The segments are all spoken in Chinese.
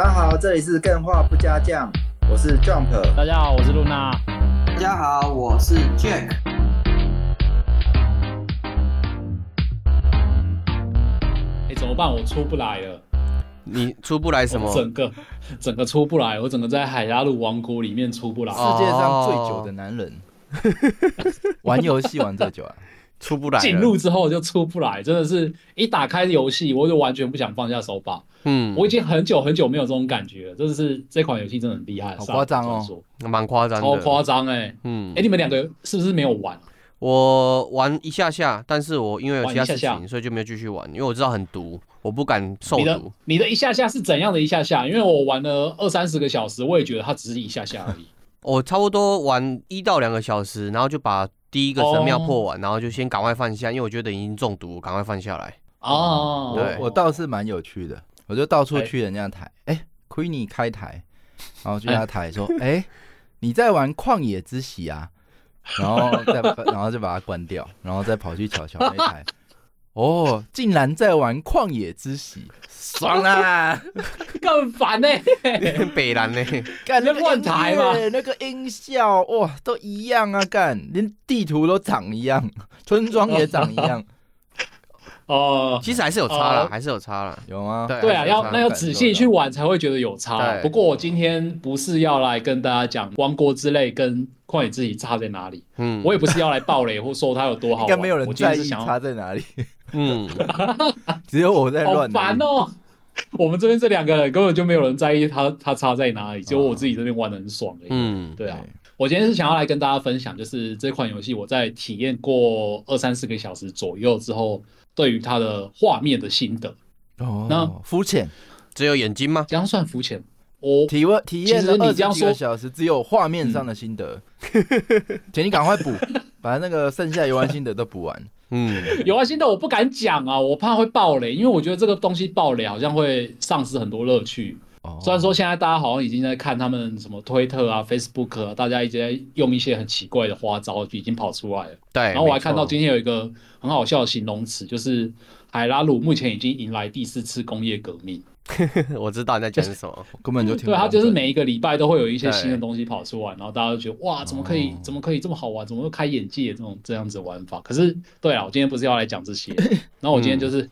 大家好，这里是更画不加酱，我是 Jump。大家好，我是露娜。大家好，我是 Jack。哎，怎么办？我出不来了。你出不来什么？整个整个出不来，我整个在海拉鲁王国里面出不来。世界上最久的男人，玩游戏玩最久啊。出不来，进入之后就出不来，真的是一打开游戏我就完全不想放下手把。嗯，我已经很久很久没有这种感觉了，真的是这款游戏真的很厉害，好夸张哦，蛮夸张，超夸张哎。嗯，哎、欸，你们两个是不是没有玩？我玩一下下，但是我因为有其他事情，下下所以就没有继续玩，因为我知道很毒，我不敢受毒。你的你的一下下是怎样的一下下？因为我玩了二三十个小时，我也觉得它只是一下下而已。我差不多玩一到两个小时，然后就把。第一个神庙破完，然后就先赶快放下，因为我觉得已经中毒，赶快放下来。哦，对，我倒是蛮有趣的，我就到处去人家台，哎，Queenie 开台，然后去他台说，哎，你在玩旷野之息啊？然后再然后就把它关掉，然后再跑去瞧瞧那台，哦，竟然在玩旷野之息，爽啊！更烦呢，北蓝呢？干那乱台嘛，那个音效哇，都一样啊，干连地图都长一样，村庄也长一样。哦，其实还是有差啦，还是有差啦，有吗？对啊，要那要仔细去玩才会觉得有差。不过我今天不是要来跟大家讲《王国之泪》跟《旷野之息》差在哪里，嗯，我也不是要来暴雷或说它有多好，应该没有人在意差在哪里，嗯，只有我在乱。好烦哦。我们这边这两个人根本就没有人在意他他差在哪里，只有我自己这边玩的很爽而已。嗯，对啊，我今天是想要来跟大家分享，就是这款游戏我在体验过二三四个小时左右之后，对于它的画面的心得。哦，那肤浅，只有眼睛吗？这样算肤浅？我体验体验了二十几个小时，只有画面上的心得。请你赶快补，把那个剩下游玩心得都补完。嗯，游玩心得我不敢讲啊，我怕会爆雷，因为我觉得这个东西爆雷好像会丧失很多乐趣。哦，虽然说现在大家好像已经在看他们什么推特啊、Facebook 啊，大家一直在用一些很奇怪的花招，已经跑出来了。对，然后我还看到今天有一个很好笑的形容词，就是海拉鲁目前已经迎来第四次工业革命。我知道你在讲什么，根本就听不对，他就是每一个礼拜都会有一些新的东西跑出来，然后大家都觉得哇，怎么可以，怎么可以这么好玩，怎么会开眼界这种这样子玩法。可是，对啊，我今天不是要来讲这些，然后我今天就是。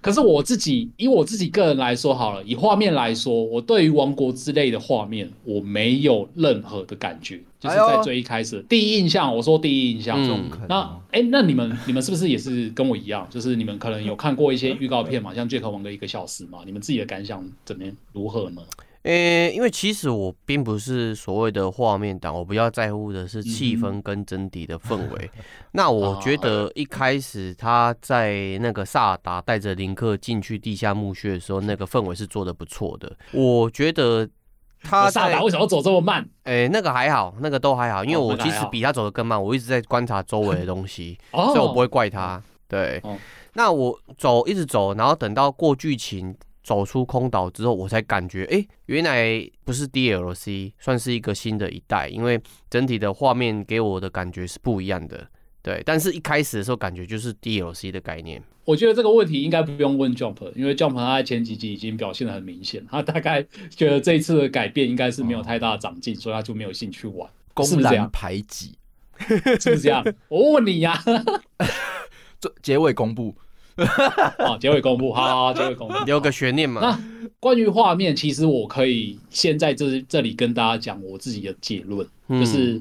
可是我自己以我自己个人来说好了，以画面来说，我对于王国之类的画面我没有任何的感觉，就是在最一开始、哎、第一印象，我说第一印象，嗯、那哎、欸，那你们你们是不是也是跟我一样，就是你们可能有看过一些预告片嘛，像杰克王的一个小时嘛，你们自己的感想怎么样？如何呢？呃、欸，因为其实我并不是所谓的画面党，我比较在乎的是气氛跟整体的氛围。嗯、那我觉得一开始他在那个萨尔达带着林克进去地下墓穴的时候，那个氛围是做的不错的。我觉得他萨尔达为什么走这么慢？诶、欸，那个还好，那个都还好，因为我其实比他走的更慢，我一直在观察周围的东西，所以我不会怪他。对，哦、那我走一直走，然后等到过剧情。走出空岛之后，我才感觉，哎、欸，原来不是 DLC，算是一个新的一代，因为整体的画面给我的感觉是不一样的，对。但是一开始的时候，感觉就是 DLC 的概念。我觉得这个问题应该不用问 Jump，因为 Jump 他在前几集已经表现的很明显，他大概觉得这一次的改变应该是没有太大的长进，哦、所以他就没有兴趣玩。公然排挤，是不是这样？我问你呀、啊，这结尾公布。好，结尾公布，好，好，结尾公布，留个悬念嘛。那关于画面，其实我可以先在这这里跟大家讲我自己的结论，嗯、就是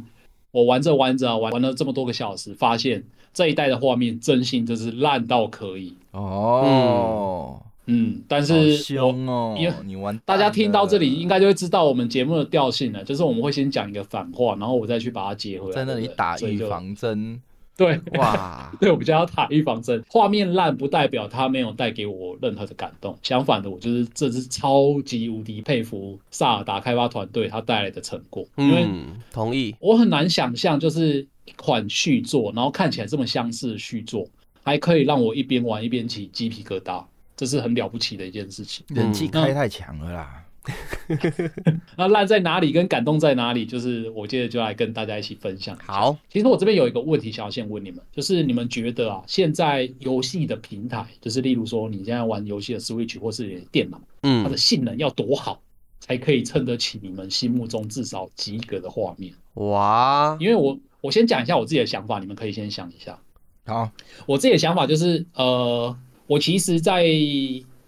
我玩着玩着啊，玩玩了这么多个小时，发现这一代的画面真心就是烂到可以哦。嗯，但是凶哦，因为你玩，大家听到这里应该就会知道我们节目的调性了，就是我们会先讲一个反话，然后我再去把它接回来，在那里打预防针。对哇，对我比较要打预防针。画面烂不代表它没有带给我任何的感动，相反的，我就是这是超级无敌佩服萨尔达开发团队他带来的成果。因为同意，我很难想象，就是一款续作，然后看起来这么相似的续作，还可以让我一边玩一边起鸡皮疙瘩，这是很了不起的一件事情。人气开太强了啦。那烂在哪里，跟感动在哪里，就是我接着就来跟大家一起分享。好，其实我这边有一个问题想要先问你们，就是你们觉得啊，现在游戏的平台，就是例如说你现在玩游戏的 Switch 或是电脑，嗯，它的性能要多好，才可以撑得起你们心目中至少及格的画面？哇，因为我我先讲一下我自己的想法，你们可以先想一下。好，我自己的想法就是，呃，我其实，在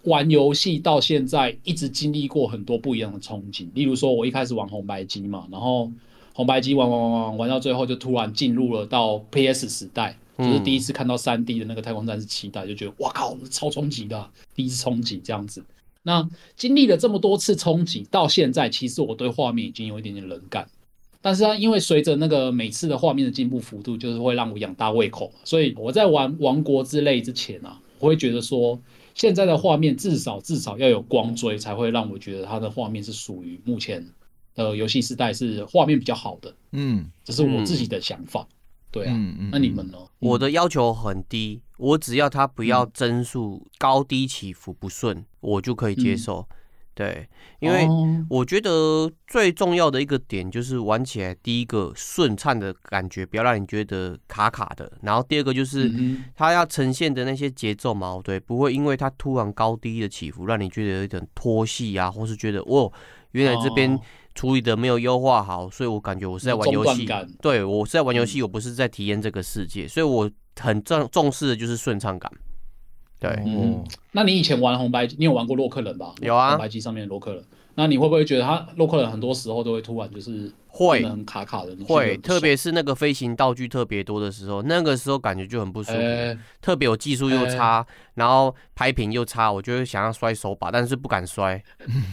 玩游戏到现在，一直经历过很多不一样的憧憬。例如说，我一开始玩红白机嘛，然后红白机玩玩玩玩玩到最后，就突然进入了到 PS 时代，就是第一次看到三 D 的那个《太空战士七代》，就觉得哇靠，超冲击的，第一次冲击这样子。那经历了这么多次冲击，到现在，其实我对画面已经有一点点冷感。但是啊，因为随着那个每次的画面的进步幅度，就是会让我养大胃口嘛，所以我在玩《王国之泪》之前啊，我会觉得说。现在的画面至少至少要有光追，才会让我觉得它的画面是属于目前的游戏时代是画面比较好的。嗯，这是我自己的想法。嗯、对啊，嗯嗯、那你们呢？我的要求很低，我只要它不要帧数高低起伏不顺，嗯、我就可以接受。嗯对，因为我觉得最重要的一个点就是玩起来第一个顺畅的感觉，不要让你觉得卡卡的。然后第二个就是它要呈现的那些节奏嘛，对，不会因为它突然高低的起伏，让你觉得有一点拖戏啊，或是觉得哦，原来这边处理的没有优化好，所以我感觉我是在玩游戏。对，我是在玩游戏，我不是在体验这个世界，所以我很重重视的就是顺畅感。对，嗯，那你以前玩红白机，你有玩过洛克人吧？有啊，红白机上面的洛克人。那你会不会觉得他洛克人很多时候都会突然就是会很卡卡的？会，特别是那个飞行道具特别多的时候，那个时候感觉就很不舒服。欸、特别有技术又差，欸、然后拍屏又差，我就会想要摔手把，但是不敢摔。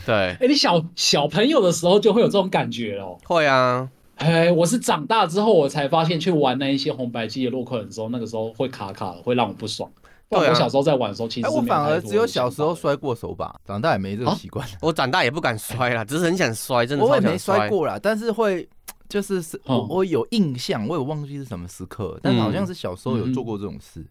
对，哎、欸，你小小朋友的时候就会有这种感觉哦？会啊，哎、欸，我是长大之后我才发现，去玩那一些红白机的洛克人的时候，那个时候会卡卡的，会让我不爽。对，我小时候在玩的时候，其实、啊、我反而只有小时候摔过手把，长大也没这个习惯、啊。我长大也不敢摔啦，只是很想摔，真的。我也没摔过啦，但是会就是是，我我有印象，我也忘记是什么时刻，但好像是小时候有做过这种事，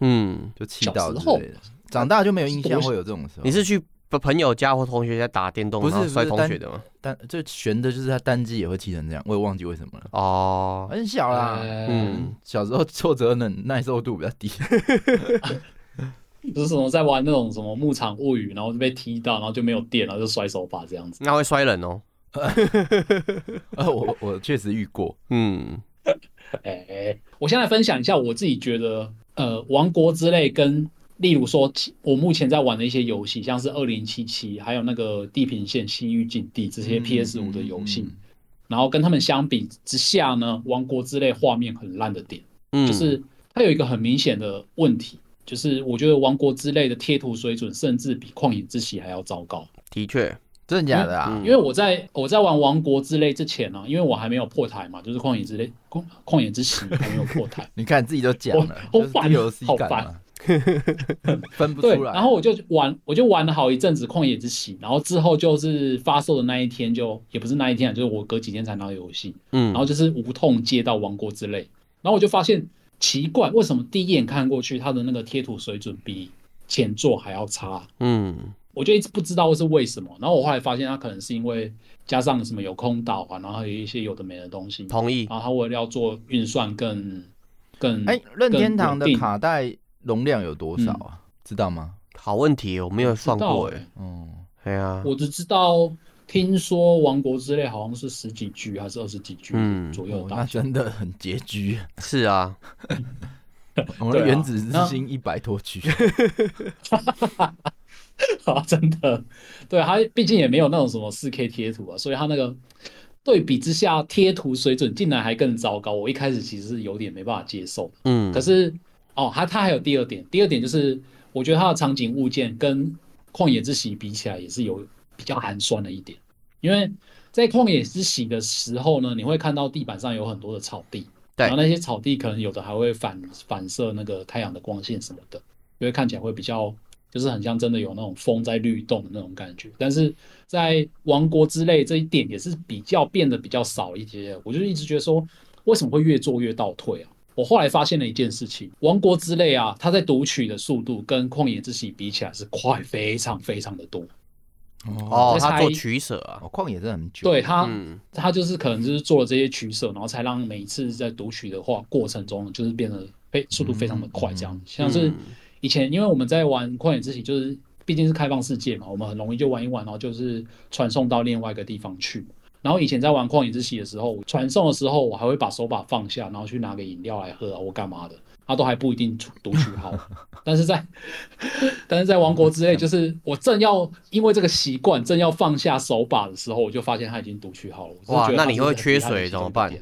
嗯，就气到之类的。长大就没有印象会有这种时候。你是去？不，朋友家或同学家打电动，不是摔同学的吗？单就悬的，就是他单机也会踢成这样，我也忘记为什么了。哦，很小啦，嗯，小时候挫折能耐受度比较低。就是什么在玩那种什么牧场物语，然后就被踢到，然后就没有电，然后就摔手把这样子。那会摔人哦。呃我我确实遇过。嗯，哎，我先来分享一下我自己觉得，呃，王国之泪跟。例如说，我目前在玩的一些游戏，像是二零七七，还有那个地平线西域禁地这些 PS 五的游戏，嗯嗯嗯、然后跟他们相比之下呢，王国之泪画面很烂的点，嗯、就是它有一个很明显的问题，就是我觉得王国之泪的贴图水准甚至比旷野之息还要糟糕。的确，真的假的啊？因为我在我在玩王国之泪之前呢、啊，因为我还没有破台嘛，就是旷野之泪、旷旷野之息还没有破台。你看自己都讲了，好烦，好烦。分不出来，然后我就玩，我就玩了好一阵子《旷野之息》，然后之后就是发售的那一天就，就也不是那一天啊，就是我隔几天才拿到游戏，嗯，然后就是无痛接到《王国之泪》，然后我就发现奇怪，为什么第一眼看过去，它的那个贴图水准比前作还要差？嗯，我就一直不知道是为什么，然后我后来发现，它可能是因为加上什么有空岛啊，然后还有一些有的没的东西，同意，然后它为了要做运算更更哎，任天堂的卡带。容量有多少啊？知道吗？好问题，我没有算过哎。嗯，对啊，我只知道听说《王国之泪》好像是十几 G 还是二十几 G 左右，那真的很拮据。是啊，我们的原子之心一百多 G。啊，真的，对，它毕竟也没有那种什么四 K 贴图啊，所以它那个对比之下贴图水准竟然还更糟糕。我一开始其实是有点没办法接受的。嗯，可是。哦，它它还有第二点，第二点就是我觉得它的场景物件跟旷野之息比起来也是有比较寒酸的一点，因为在旷野之息的时候呢，你会看到地板上有很多的草地，对，然后那些草地可能有的还会反反射那个太阳的光线什么的，因为看起来会比较就是很像真的有那种风在律动的那种感觉，但是在王国之泪这一点也是比较变得比较少一些，我就一直觉得说为什么会越做越倒退啊？我后来发现了一件事情，《王国之泪》啊，它在读取的速度跟《旷野之息》比起来是快非常非常的多。哦，他做取舍啊，旷野真的很久。对他，嗯、他就是可能就是做了这些取舍，然后才让每一次在读取的话过程中，就是变得非速度非常的快。这样，嗯、像是以前，因为我们在玩旷野之息，就是毕竟是开放世界嘛，我们很容易就玩一玩，然后就是传送到另外一个地方去。然后以前在玩旷野之息的时候，传送的时候，我还会把手把放下，然后去拿个饮料来喝啊，或干嘛的。他都还不一定读取好，但是在 但是在王国之泪，就是我正要因为这个习惯，正要放下手把的时候，我就发现他已经读取好了。哇，那你会缺水怎么办？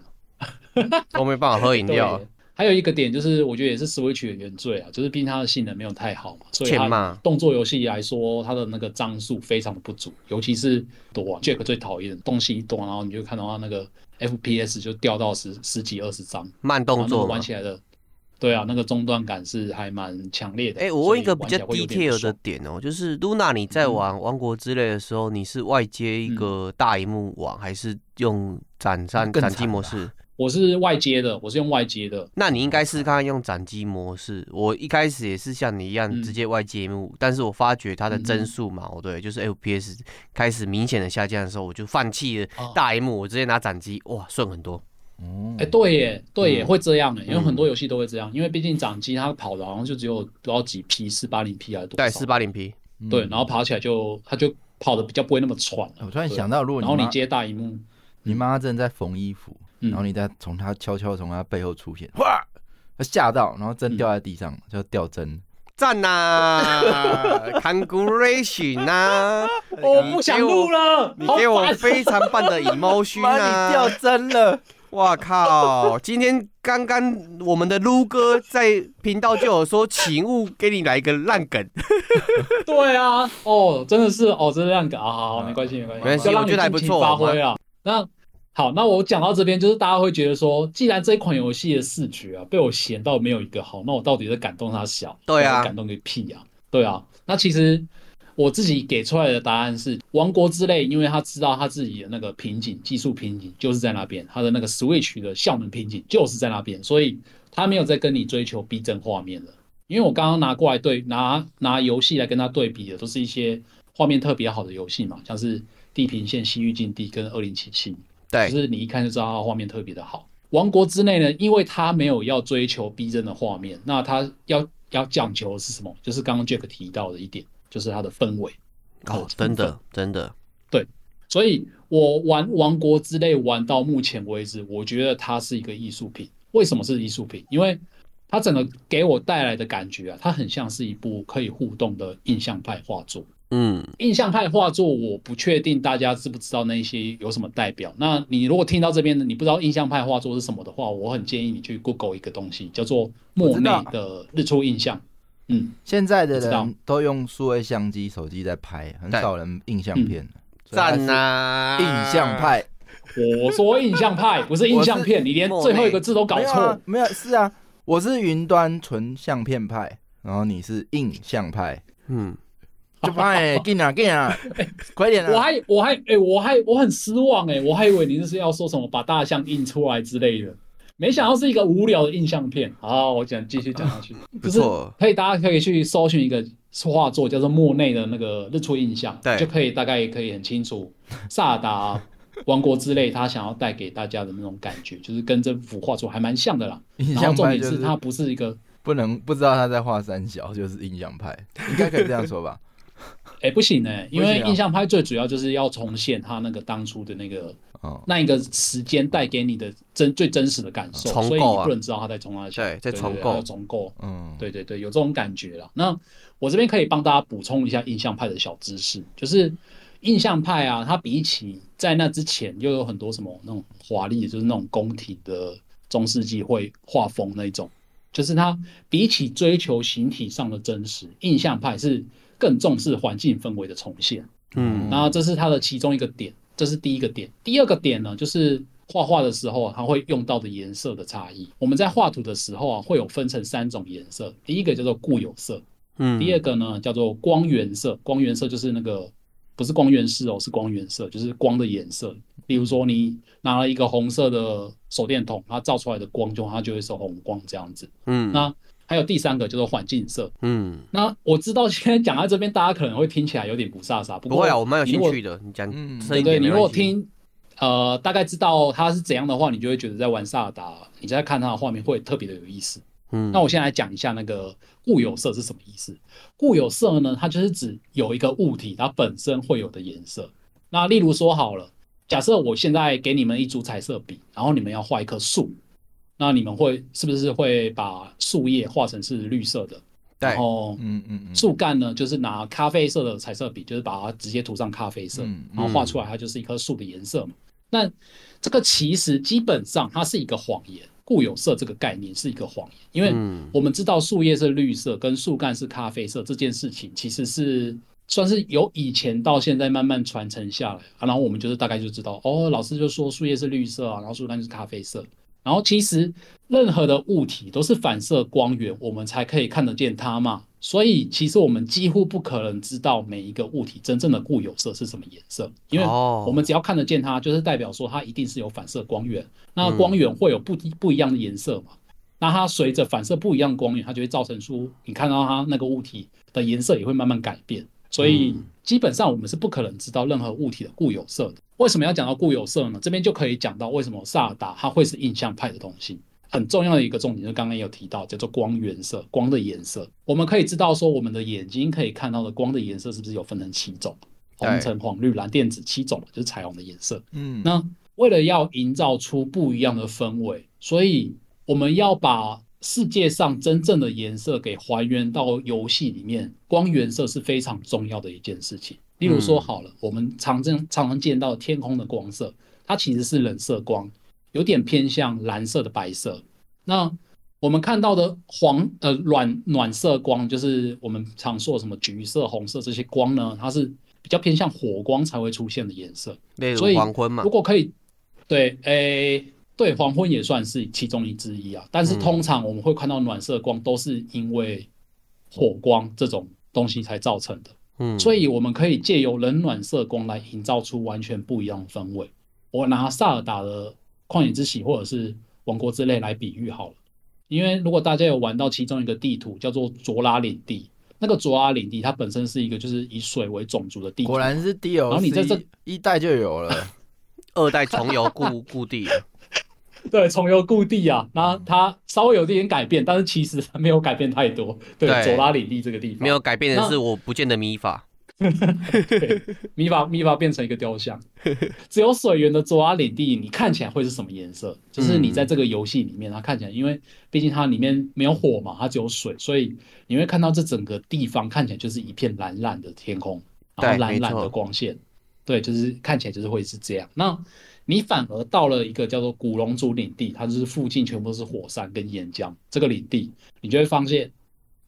都 没办法喝饮料。还有一个点就是，我觉得也是 Switch 的原罪啊，就是毕竟它的性能没有太好嘛，所以它动作游戏来说，它的那个张数非常的不足，尤其是多、啊、Jack 最讨厌的东西一多，然后你就看到它那个 FPS 就掉到十十几二十张，慢动作玩起来的。对啊，那个中断感是还蛮强烈的。哎、欸，我问一个比较 detail 的点哦、喔，就是 Luna 你在玩《王国之泪》的时候，嗯、你是外接一个大荧幕网，嗯、还是用斩战斩击模式？我是外接的，我是用外接的。那你应该试试看用斩击模式。我一开始也是像你一样直接外接萤幕，嗯、但是我发觉它的帧数嘛，哦、嗯、对，就是 FPS 开始明显的下降的时候，我就放弃了大萤幕，哦、我直接拿斩击，哇，顺很多。哦，哎，对耶，对耶，会这样哎，因为很多游戏都会这样，因为毕竟掌机它跑的好像就只有多少几 P，四八零 P 还是多少？对，四八零 P，对，然后跑起来就它就跑的比较不会那么喘。我突然想到，如果然后你接大萤幕，你妈正在缝衣服，然后你再从他悄悄从他背后出现，哇，他吓到，然后针掉在地上，就掉针，赞呐，Congratulation 呐，我不想录了，你给我非常棒的 emotion 啊，你掉针了。哇靠！今天刚刚我们的撸哥在频道就有说，请勿给你来一个烂梗。对啊，哦，真的是哦，真的烂梗啊！好好，没关系，没关系，没关系，我觉得还不错，发挥啊。那好，那我讲到这边，就是大家会觉得说，既然这一款游戏的视觉啊被我嫌到没有一个好，那我到底在感动它小？对啊，感动个屁啊！对啊，那其实。我自己给出来的答案是《王国之泪》，因为他知道他自己的那个瓶颈，技术瓶颈就是在那边，他的那个 Switch 的效能瓶颈就是在那边，所以他没有在跟你追求逼真画面了。因为我刚刚拿过来对拿拿游戏来跟他对比的，都是一些画面特别好的游戏嘛，像是《地平线：西域禁地》跟《二零七七》，对，就是你一看就知道它画面特别的好。《王国之内》呢，因为他没有要追求逼真的画面，那他要要讲求的是什么？就是刚刚 Jack 提到的一点。就是它的氛围哦，真的真的对，所以我玩《王国之泪》玩到目前为止，我觉得它是一个艺术品。为什么是艺术品？因为它整个给我带来的感觉啊，它很像是一部可以互动的印象派画作。嗯，印象派画作，我不确定大家知不知道那些有什么代表。那你如果听到这边的，你不知道印象派画作是什么的话，我很建议你去 Google 一个东西，叫做莫内的日出印象。嗯，现在的人都用数位相机、手机在拍，很少人印象片。赞呐，印象派。我说印象派不是印象片，你连最后一个字都搞错。没有，是啊，我是云端纯相片派，然后你是印象派。嗯，就拍，给啊给啊，快点！我还我还哎，我还我很失望哎，我还以为您是要说什么把大象印出来之类的。没想到是一个无聊的印象片。好，我讲继续讲下去。不错，可以大家可以去搜寻一个画作，叫做莫内的那个日出印象，对，就可以大概也可以很清楚萨达王国之泪他想要带给大家的那种感觉，就是跟这幅画作还蛮像的啦。印象派，然后重点是它不是一个不能不知道他在画三小，就是印象派，应该可以这样说吧。哎，不行哎，因为印象派最主要就是要重现他那个当初的那个，那一个时间带给你的真最真实的感受，所以你不能知道他在重哪些，对，在重构，重构，嗯，对对对，有这种感觉了。那我这边可以帮大家补充一下印象派的小知识，就是印象派啊，它比起在那之前又有很多什么那种华丽，就是那种宫廷的中世纪会画风那种，就是它比起追求形体上的真实，印象派是。更重视环境氛围的重现，嗯，然后这是它的其中一个点，这是第一个点。第二个点呢，就是画画的时候它会用到的颜色的差异。我们在画图的时候啊，会有分成三种颜色，第一个叫做固有色，嗯，第二个呢叫做光源色，光源色就是那个不是光源式哦，是光源色，就是光的颜色。比如说，你拿了一个红色的手电筒，它照出来的光就它就会是红光这样子，嗯，那。还有第三个叫做环境色。嗯，那我知道现在讲到这边，大家可能会听起来有点不飒飒，不过不会啊，我蛮有兴趣的。你讲，嗯，对对，你如果听，呃，大概知道它是怎样的话，你就会觉得在玩萨尔达，你在看它的画面会特别的有意思。嗯，那我先来讲一下那个固有色是什么意思。固有色呢，它就是指有一个物体它本身会有的颜色。那例如说好了，假设我现在给你们一组彩色笔，然后你们要画一棵树，那你们会是不是会把树叶画成是绿色的？然后，嗯嗯嗯，树干呢，就是拿咖啡色的彩色笔，就是把它直接涂上咖啡色，然后画出来，它就是一棵树的颜色嘛。那这个其实基本上它是一个谎言。固有色这个概念是一个谎言，因为我们知道树叶是绿色，跟树干是咖啡色这件事情，其实是算是由以前到现在慢慢传承下来啊。然后我们就是大概就知道，哦，老师就说树叶是绿色啊，然后树干就是咖啡色。然后其实任何的物体都是反射光源，我们才可以看得见它嘛。所以其实我们几乎不可能知道每一个物体真正的固有色是什么颜色，因为我们只要看得见它，就是代表说它一定是有反射光源。那光源会有不不一样的颜色嘛？那它随着反射不一样的光源，它就会造成出你看到它那个物体的颜色也会慢慢改变。所以基本上我们是不可能知道任何物体的固有色的。为什么要讲到固有色呢？这边就可以讲到为什么萨尔达它会是印象派的东西。很重要的一个重点，就是刚刚也有提到，叫做光源色，光的颜色。我们可以知道说，我们的眼睛可以看到的光的颜色是不是有分成七种？红、橙、黄、绿、蓝、靛、紫七种，就是彩虹的颜色。嗯，那为了要营造出不一样的氛围，所以我们要把世界上真正的颜色给还原到游戏里面。光源色是非常重要的一件事情。例如说，好了，我们常常常常见到天空的光色，它其实是冷色光。有点偏向蓝色的白色，那我们看到的黄呃暖暖色光，就是我们常说的什么橘色、红色这些光呢，它是比较偏向火光才会出现的颜色。所以黄昏嘛，如果可以，对，诶、欸，对，黄昏也算是其中一之一啊。但是通常我们会看到暖色光，都是因为火光这种东西才造成的。嗯，所以我们可以借由冷暖色光来营造出完全不一样的氛围。我拿萨尔达的。旷野之息或者是王国之泪来比喻好了，因为如果大家有玩到其中一个地图叫做卓拉领地，那个卓拉领地它本身是一个就是以水为种族的地图，果然是 DLC，然后你在这一代就有了，二代重游故故地，对，重游故地啊，那它稍微有点改变，但是其实没有改变太多，对，佐拉领地这个地方没有改变的是我不见得米法。对，米法米法变成一个雕像，只有水源的佐拉领地，你看起来会是什么颜色？就是你在这个游戏里面，它看起来，因为毕竟它里面没有火嘛，它只有水，所以你会看到这整个地方看起来就是一片蓝蓝的天空，然后蓝蓝的光线，对，就是看起来就是会是这样。那你反而到了一个叫做古龙族领地，它就是附近全部都是火山跟岩浆，这个领地你就会发现，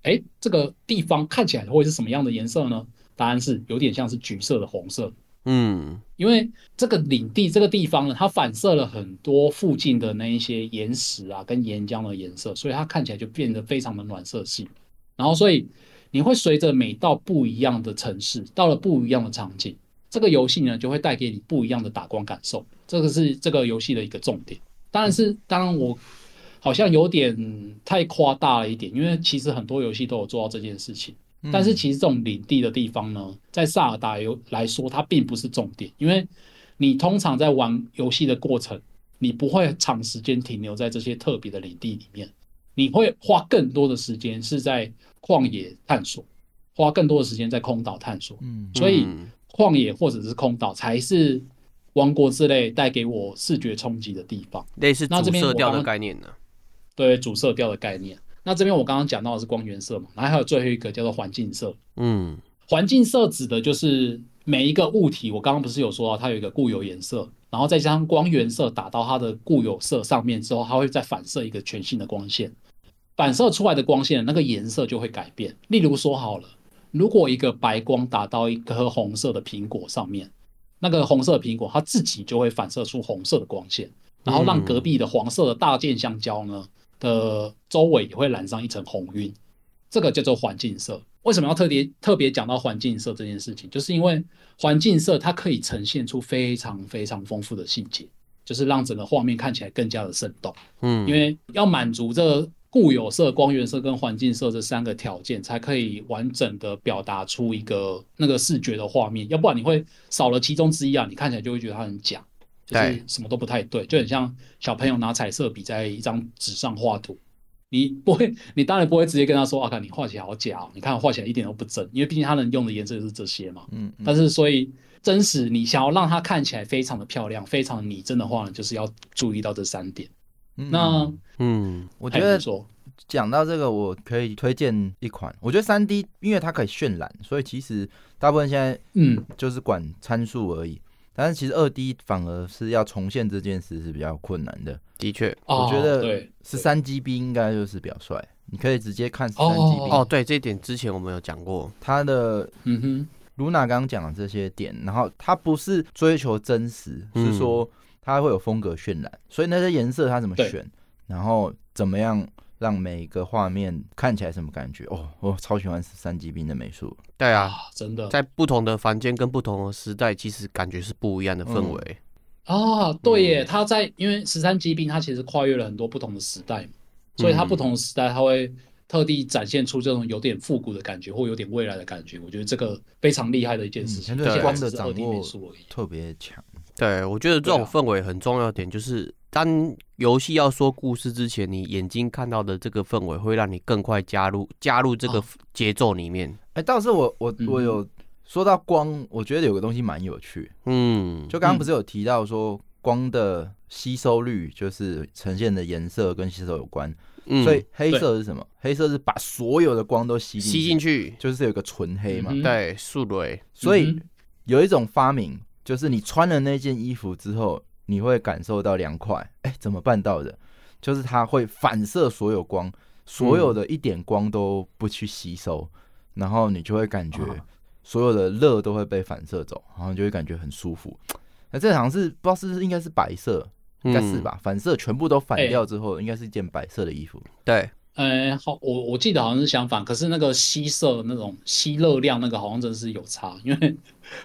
哎，这个地方看起来会是什么样的颜色呢？答案是有点像是橘色的红色，嗯，因为这个领地这个地方呢，它反射了很多附近的那一些岩石啊跟岩浆的颜色，所以它看起来就变得非常的暖色系。然后，所以你会随着每到不一样的城市，到了不一样的场景，这个游戏呢就会带给你不一样的打光感受。这个是这个游戏的一个重点。当然是，当然我好像有点太夸大了一点，因为其实很多游戏都有做到这件事情。但是其实这种领地的地方呢，在萨尔达游来说，它并不是重点，因为你通常在玩游戏的过程，你不会长时间停留在这些特别的领地里面，你会花更多的时间是在旷野探索，花更多的时间在空岛探索。嗯，所以旷野或者是空岛才是王国之泪带给我视觉冲击的地方，类似主色调的概念呢？对，主色调的概念。那这边我刚刚讲到的是光源色嘛，然后还有最后一个叫做环境色。嗯，环境色指的就是每一个物体，我刚刚不是有说到它有一个固有颜色，然后再加上光源色打到它的固有色上面之后，它会再反射一个全新的光线，反射出来的光线那个颜色就会改变。例如说好了，如果一个白光打到一颗红色的苹果上面，那个红色的苹果它自己就会反射出红色的光线，然后让隔壁的黄色的大件香蕉呢，的周围也会染上一层红晕，这个叫做环境色。为什么要特别特别讲到环境色这件事情？就是因为环境色它可以呈现出非常非常丰富的细节，就是让整个画面看起来更加的生动。嗯，因为要满足这个固有色、光源色跟环境色这三个条件，才可以完整的表达出一个那个视觉的画面。要不然你会少了其中之一啊，你看起来就会觉得它很假，就是什么都不太对，就很像小朋友拿彩色笔在一张纸上画图，你不会，你当然不会直接跟他说啊，看你画起来好假哦，你看画起来一点都不真，因为毕竟他能用的颜色就是这些嘛。嗯，但是所以真实你想要让它看起来非常的漂亮、非常的拟真的话呢，就是要注意到这三点。那嗯，我觉得讲到这个，我可以推荐一款。我觉得三 D 因为它可以渲染，所以其实大部分现在嗯就是管参数而已。但是其实二 D 反而是要重现这件事是比较困难的。的确，我觉得十三 GB 应该就是比较帅。你可以直接看十三 GB 哦。对，这一点之前我们有讲过。它的嗯哼，卢娜刚刚讲的这些点，然后它不是追求真实，是说。它会有风格渲染，所以那些颜色它怎么选，然后怎么样让每一个画面看起来什么感觉？哦，我超喜欢十三级兵的美术。对啊，真的，在不同的房间跟不同的时代，其实感觉是不一样的氛围。啊，对耶，他在因为十三级兵他其实跨越了很多不同的时代，所以他不同的时代他会特地展现出这种有点复古的感觉，或有点未来的感觉。我觉得这个非常厉害的一件事情，对光的掌握特别强。对，我觉得这种氛围很重要点就是，当游戏要说故事之前，你眼睛看到的这个氛围会让你更快加入加入这个节奏里面。哎、啊，倒是我我我有说到光，我觉得有个东西蛮有趣。嗯，就刚刚不是有提到说光的吸收率，就是呈现的颜色跟吸收有关。嗯，所以黑色是什么？黑色是把所有的光都吸吸进去，就是有个纯黑嘛。对，素蕊。所以有一种发明。就是你穿了那件衣服之后，你会感受到凉快。哎，怎么办到的？就是它会反射所有光，所有的一点光都不去吸收，然后你就会感觉所有的热都会被反射走，然后就会感觉很舒服。那这好像是不知道是不是应该是白色，应该是吧？反射全部都反掉之后，应该是一件白色的衣服。对。呃，好，我我记得好像是相反，可是那个吸色那种吸热量那个好像真是有差，因为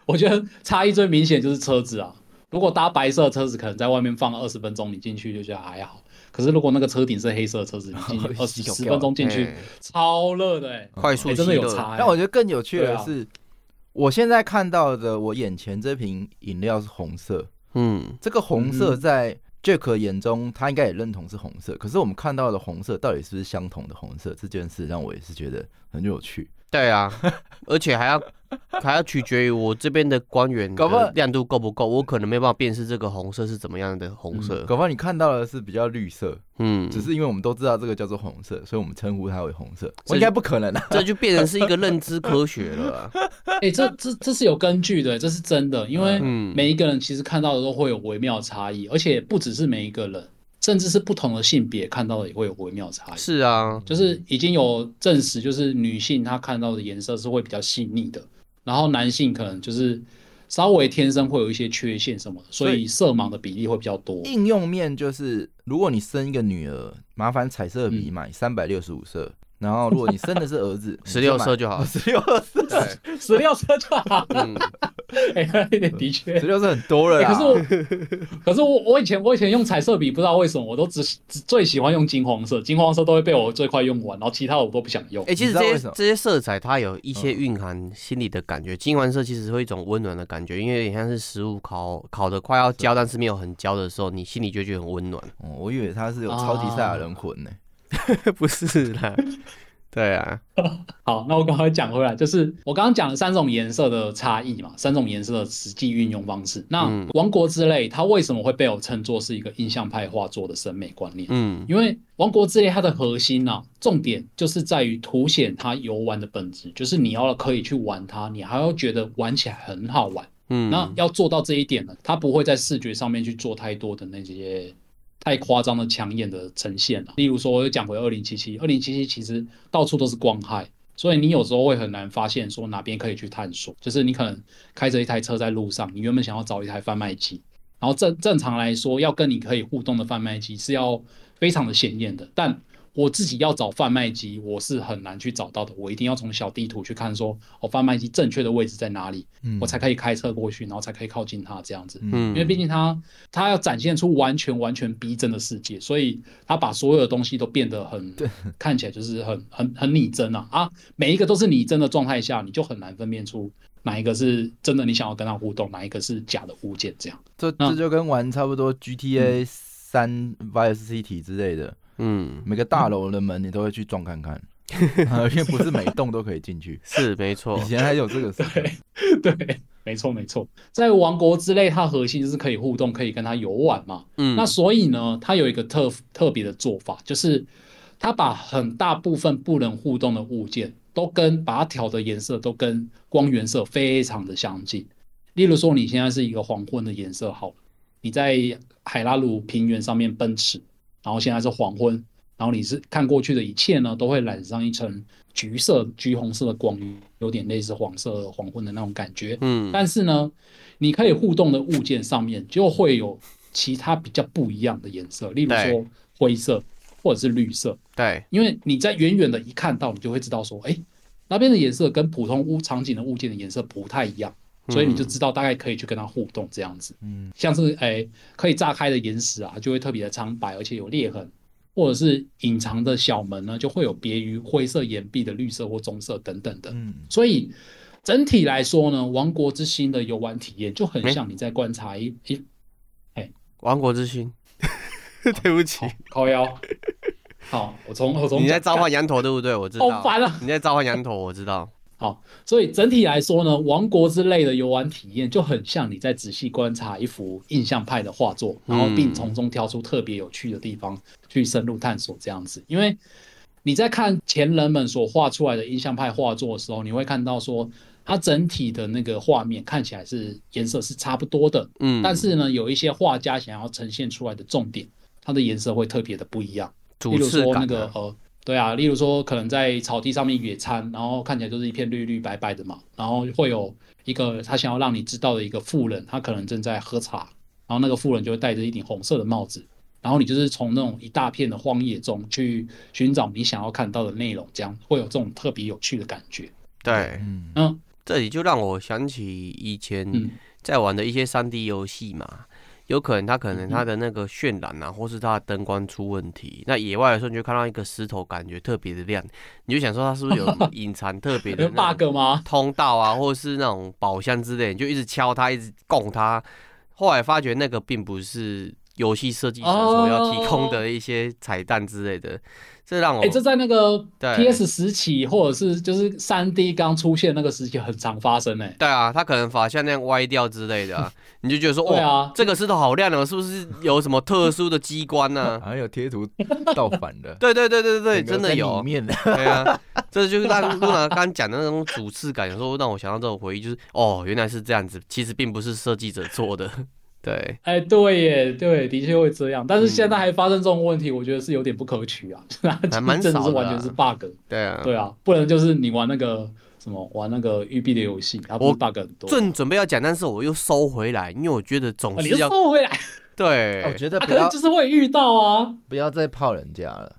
我觉得差异最明显就是车子啊。如果搭白色的车子，可能在外面放二十分钟，你进去就觉得还好。可是如果那个车顶是黑色的车子，你进去 二十十分钟进去，超热的哎、欸，快速、欸、真的有差、欸。但我觉得更有趣的是，啊、我现在看到的，我眼前这瓶饮料是红色，嗯，这个红色在。嗯 Jack 眼中，他应该也认同是红色。可是我们看到的红色，到底是不是相同的红色？这件事让我也是觉得很有趣。对啊，而且还要还要取决于我这边的光源的亮度够不够，我可能没办法辨识这个红色是怎么样的红色。搞不好你看到的是比较绿色，嗯，只是因为我们都知道这个叫做红色，所以我们称呼它为红色。我应该不可能啊，这就变成是一个认知科学了。哎、欸，这这这是有根据的，这是真的，因为每一个人其实看到的都会有微妙差异，而且不只是每一个人。甚至是不同的性别看到的也会有微妙差异。是啊，就是已经有证实，就是女性她看到的颜色是会比较细腻的，然后男性可能就是稍微天生会有一些缺陷什么的，所以色盲的比例会比较多。应用面就是，如果你生一个女儿，麻烦彩色笔买三百六十五色。然后，如果你生的是儿子，十六色就好，十六色，对，十六色就好。嗯，哎，的确，十六色很多了。可是我，可是我，我以前我以前用彩色笔，不知道为什么，我都只只最喜欢用金黄色，金黄色都会被我最快用完，然后其他我都不想用。哎，其实这些这些色彩它有一些蕴含心里的感觉。金黄色其实会一种温暖的感觉，因为有点像是食物烤烤的快要焦，但是没有很焦的时候，你心里就觉得很温暖。哦，我以为它是有超级赛亚人魂呢。不是啦，对啊。好，那我刚才讲回来，就是我刚刚讲了三种颜色的差异嘛，三种颜色的实际运用方式。那《王国之泪》它为什么会被我称作是一个印象派画作的审美观念？嗯，因为《王国之泪》它的核心呢、啊，重点就是在于凸显它游玩的本质，就是你要可以去玩它，你还要觉得玩起来很好玩。嗯，那要做到这一点呢，它不会在视觉上面去做太多的那些。太夸张的抢眼的呈现了，例如说，我又讲回二零七七，二零七七其实到处都是光害，所以你有时候会很难发现说哪边可以去探索。就是你可能开着一台车在路上，你原本想要找一台贩卖机，然后正正常来说要跟你可以互动的贩卖机是要非常的显眼的，但我自己要找贩卖机，我是很难去找到的。我一定要从小地图去看说，说哦，贩卖机正确的位置在哪里，嗯，我才可以开车过去，然后才可以靠近它这样子。嗯，因为毕竟它它要展现出完全完全逼真的世界，所以它把所有的东西都变得很看起来就是很很很拟真啊啊！每一个都是拟真的状态下，你就很难分辨出哪一个是真的，你想要跟他互动，哪一个是假的物件这样。这这就跟玩差不多 GTA 三 Vice City 之类的。嗯，每个大楼的门你都会去撞看看，因为不是每栋都可以进去。是没错，以前还有这个事。对，对，没错没错。在王国之泪，它核心就是可以互动，可以跟它游玩嘛。嗯，那所以呢，它有一个特特别的做法，就是它把很大部分不能互动的物件，都跟把它调的颜色都跟光源色非常的相近。例如说，你现在是一个黄昏的颜色，好，你在海拉鲁平原上面奔驰。然后现在是黄昏，然后你是看过去的一切呢，都会染上一层橘色、橘红色的光，有点类似黄色黄昏的那种感觉。嗯，但是呢，你可以互动的物件上面就会有其他比较不一样的颜色，例如说灰色或者是绿色。对，因为你在远远的一看到，你就会知道说，哎，那边的颜色跟普通屋场景的物件的颜色不太一样。所以你就知道大概可以去跟它互动这样子，嗯，像是诶、欸、可以炸开的岩石啊，就会特别的苍白，而且有裂痕，或者是隐藏的小门呢，就会有别于灰色岩壁的绿色或棕色等等的。嗯，所以整体来说呢，王国之心的游玩体验就很像你在观察一一，哎，王国之心，对不起，靠腰，好，我从我从你在召唤羊驼对不对？我知道，好烦啊！你在召唤羊驼，我知道。好，所以整体来说呢，王国之类的游玩体验就很像你在仔细观察一幅印象派的画作，然后并从中挑出特别有趣的地方去深入探索这样子。因为你在看前人们所画出来的印象派画作的时候，你会看到说它整体的那个画面看起来是颜色是差不多的，嗯，但是呢，有一些画家想要呈现出来的重点，它的颜色会特别的不一样，比如说那个呃。对啊，例如说，可能在草地上面野餐，然后看起来就是一片绿绿白白的嘛，然后会有一个他想要让你知道的一个富人，他可能正在喝茶，然后那个富人就会戴着一顶红色的帽子，然后你就是从那种一大片的荒野中去寻找你想要看到的内容，这样会有这种特别有趣的感觉。对，嗯，嗯，这里就让我想起以前在玩的一些三 D 游戏嘛。有可能它可能它的那个渲染啊，或是它的灯光出问题。那野外的时候，你就看到一个石头，感觉特别的亮，你就想说它是不是有隐藏特别的 bug 吗？通道啊，或者是那种宝箱之类，你就一直敲它，一直供它。后来发觉那个并不是游戏设计师所要提供的一些彩蛋之类的。这让我哎、欸，这在那个 PS 时期，或者是就是三 D 刚出现那个时期，很常发生哎。对啊，他可能发像那样歪掉之类的、啊，你就觉得说，哇啊，这个石头好亮哦，是不是有什么特殊的机关呢、啊？还有贴图倒反的。对对对对对，真的有。面的。对啊，这就是让露娜刚讲的那种主次感，有时候让我想到这种回忆，就是哦，原来是这样子，其实并不是设计者做的。对，哎、欸，对耶，对，的确会这样。但是现在还发生这种问题，嗯、我觉得是有点不可取啊。还蛮真的是完全是 bug。对啊，对啊，不能就是你玩那个什么玩那个育碧的游戏，它不是 bug 很多。正准备要讲，但是我又收回来，因为我觉得总是要、啊、收回来。对，我觉得不要、啊、可能就是会遇到啊，不要再泡人家了。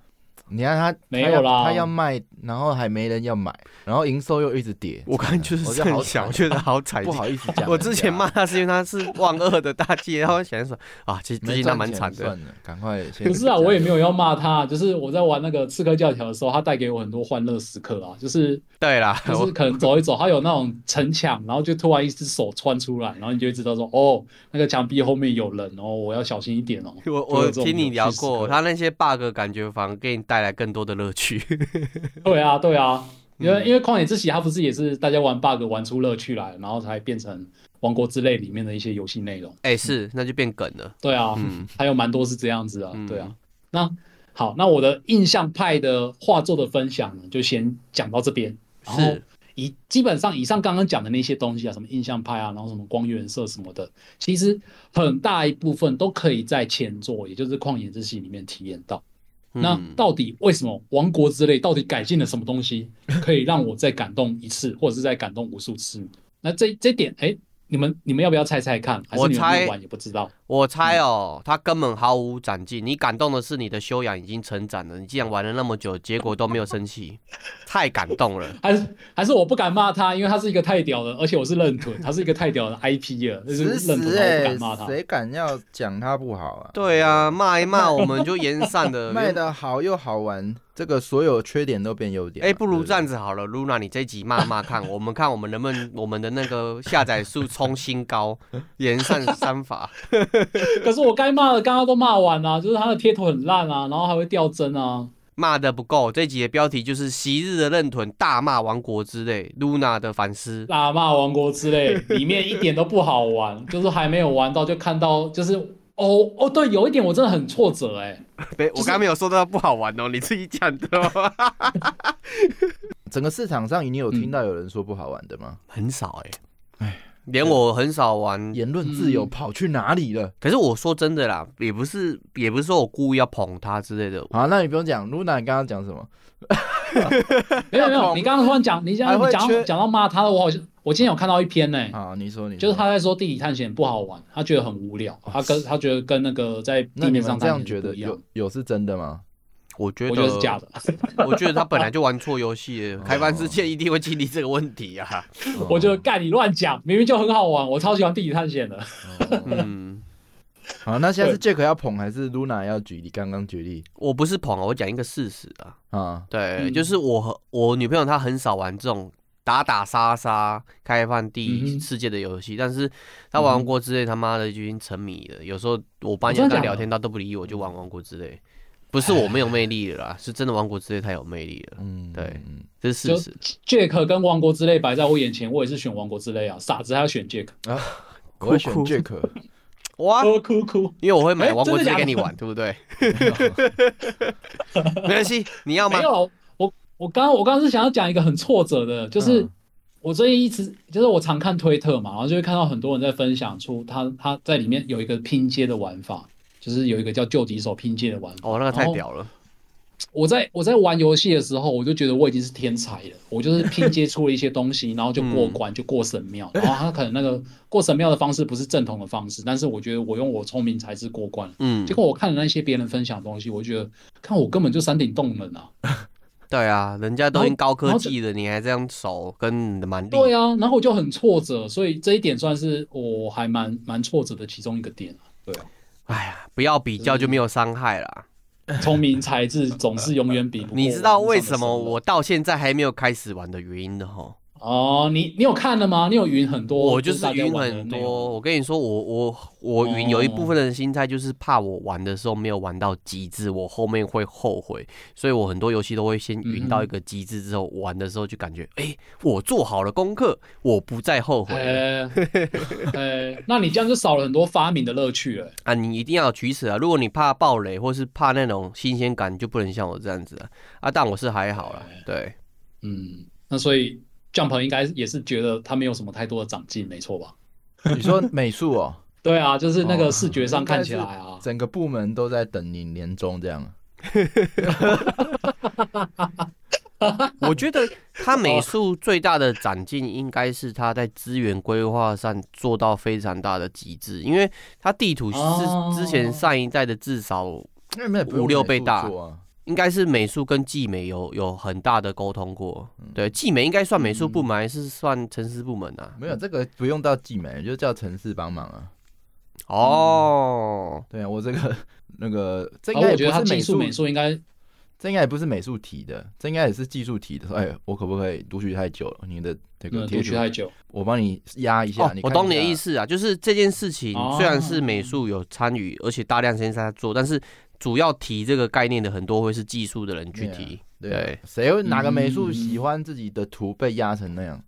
你看他没有啦，他要卖，然后还没人要买，然后营收又一直跌。我看就是这样想，我觉得好惨，不好意思讲。我之前骂他是因为他是万恶的大计，然后想说啊，其实最近他蛮惨的。算了，赶快。可是啊，我也没有要骂他，就是我在玩那个刺客教条的时候，他带给我很多欢乐时刻啊。就是对啦，就是可能走一走，他有那种城墙，然后就突然一只手穿出来，然后你就会知道说，哦，那个墙壁后面有人哦，我要小心一点哦。我我听你聊过，他那些 bug 感觉反而给你带来更多的乐趣。去，对啊，对啊，因为因为旷野之息，它不是也是大家玩 bug 玩出乐趣来，然后才变成王国之泪里面的一些游戏内容。哎、欸，是，那就变梗了。对啊，嗯，还有蛮多是这样子啊。嗯、对啊，那好，那我的印象派的画作的分享呢，就先讲到这边。然后以基本上以上刚刚讲的那些东西啊，什么印象派啊，然后什么光源色什么的，其实很大一部分都可以在前作，也就是旷野之息里面体验到。那到底为什么王国之泪到底改进了什么东西，可以让我再感动一次，或者是再感动无数次？那这这点，哎，你们你们要不要猜猜看？还是你们玩也不知道。我猜哦，他根本毫无长进。你感动的是你的修养已经成长了。你既然玩了那么久，结果都没有生气，太感动了。还是还是我不敢骂他，因为他是一个太屌了，而且我是认屯，他是一个太屌的 IP 了。是认屯，我不敢骂他。谁敢要讲他不好啊？对啊，骂一骂我们就言散的。卖的好又好玩。这个所有缺点都变优点。哎，不如这样子好了，Luna，你这一集骂骂看，我们看我们能不能我们的那个下载数冲新高，炎上三法。可是我该骂的刚刚都骂完了，就是他的贴图很烂啊，然后还会掉帧啊。骂的不够，这一集的标题就是昔日的认屯大骂王国之泪，Luna 的反思。大骂王国之泪里面一点都不好玩，就是还没有玩到就看到就是。哦哦，对，有一点我真的很挫折哎。对，我刚刚没有说到不好玩哦，你自己讲的。整个市场上，你有听到有人说不好玩的吗？很少哎，哎，连我很少玩。言论自由跑去哪里了？可是我说真的啦，也不是，也不是说我故意要捧他之类的。好，那你不用讲，Luna，你刚刚讲什么？没 有没有，你刚刚突然讲，你讲讲讲到骂他的，我好像。我今天有看到一篇呢、欸，啊，你说你说，就是他在说地理探险不好玩，他觉得很无聊，他跟他觉得跟那个在地面上。这样觉得有有是真的吗？我觉得，我觉得是假的。我觉得他本来就玩错游戏，开放世界一定会经历这个问题啊。我觉得干你乱讲，明明就很好玩，我超喜欢地理探险的。嗯，好，那现在是 Jack 要捧还是 Luna 要举例？刚刚举例，我不是捧，我讲一个事实啊。啊，对，嗯、就是我和我女朋友她很少玩这种。打打杀杀、开放地世界的游戏，嗯、但是她玩王国之类，他妈的就已经沉迷了。嗯、有时候我半夜跟他聊天，她都不理我，就玩王国之类。不是我没有魅力了啦，是真的王国之泪太有魅力了。嗯，对，这是事实。Jack 跟王国之泪摆在我眼前，我也是选王国之泪啊。傻子还要选 Jack 啊？我会选 Jack。哇，哭哭，因为我会买王国之泪给你玩，对不对？没关系，你要吗？没有我刚刚我刚刚是想要讲一个很挫折的，就是我最近一直就是我常看推特嘛，然后就会看到很多人在分享出他他在里面有一个拼接的玩法，就是有一个叫救敌手拼接的玩法。哦，那个太屌了！我在我在玩游戏的时候，我就觉得我已经是天才了，我就是拼接出了一些东西，然后就过关就过神庙，然后他可能那个过神庙的方式不是正统的方式，但是我觉得我用我聪明才智过关。嗯，结果我看了那些别人分享的东西，我觉得看我根本就山顶洞人啊。对啊，人家都已经高科技了，你还这样熟，跟的蛮力。对啊，然后我就很挫折，所以这一点算是我还蛮蛮挫折的其中一个点。对啊，哎呀，不要比较就没有伤害啦。聪明才智总是永远比不过。你知道为什么我到现在还没有开始玩的原因的齁？哦，你你有看了吗？你有云很多，我就是云很多。我跟你说，我我我云有一部分的心态就是怕我玩的时候没有玩到极致，我后面会后悔，所以我很多游戏都会先云到一个极致之后，嗯、玩的时候就感觉，哎、欸，我做好了功课，我不再后悔。哎、欸欸，那你这样就少了很多发明的乐趣了。啊，你一定要取舍啊！如果你怕暴雷或是怕那种新鲜感，你就不能像我这样子啊。啊，但我是还好了，欸、对，嗯，那所以。Jump 应该也是觉得他没有什么太多的长进，没错吧？你说美术哦？对啊，就是那个视觉上看起来啊，整个部门都在等你年终这样。我觉得他美术最大的长进应该是他在资源规划上做到非常大的极致，因为他地图是之前上一代的至少五六倍大。应该是美术跟技美有有很大的沟通过，对，技美应该算美术部门还是算城市部门啊？没有，这个不用到技美，就叫城市帮忙啊。哦，对啊，我这个那个，这应该也不是美术，美术应该，这应该也不是美术题的，这应该也是技术题的。哎，我可不可以读取太久了？你的这个读取太久，我帮你压一下。我懂你的意思啊，就是这件事情虽然是美术有参与，而且大量时间在做，但是。主要提这个概念的很多会是技术的人去提，对，谁会哪个美术喜欢自己的图被压成那样？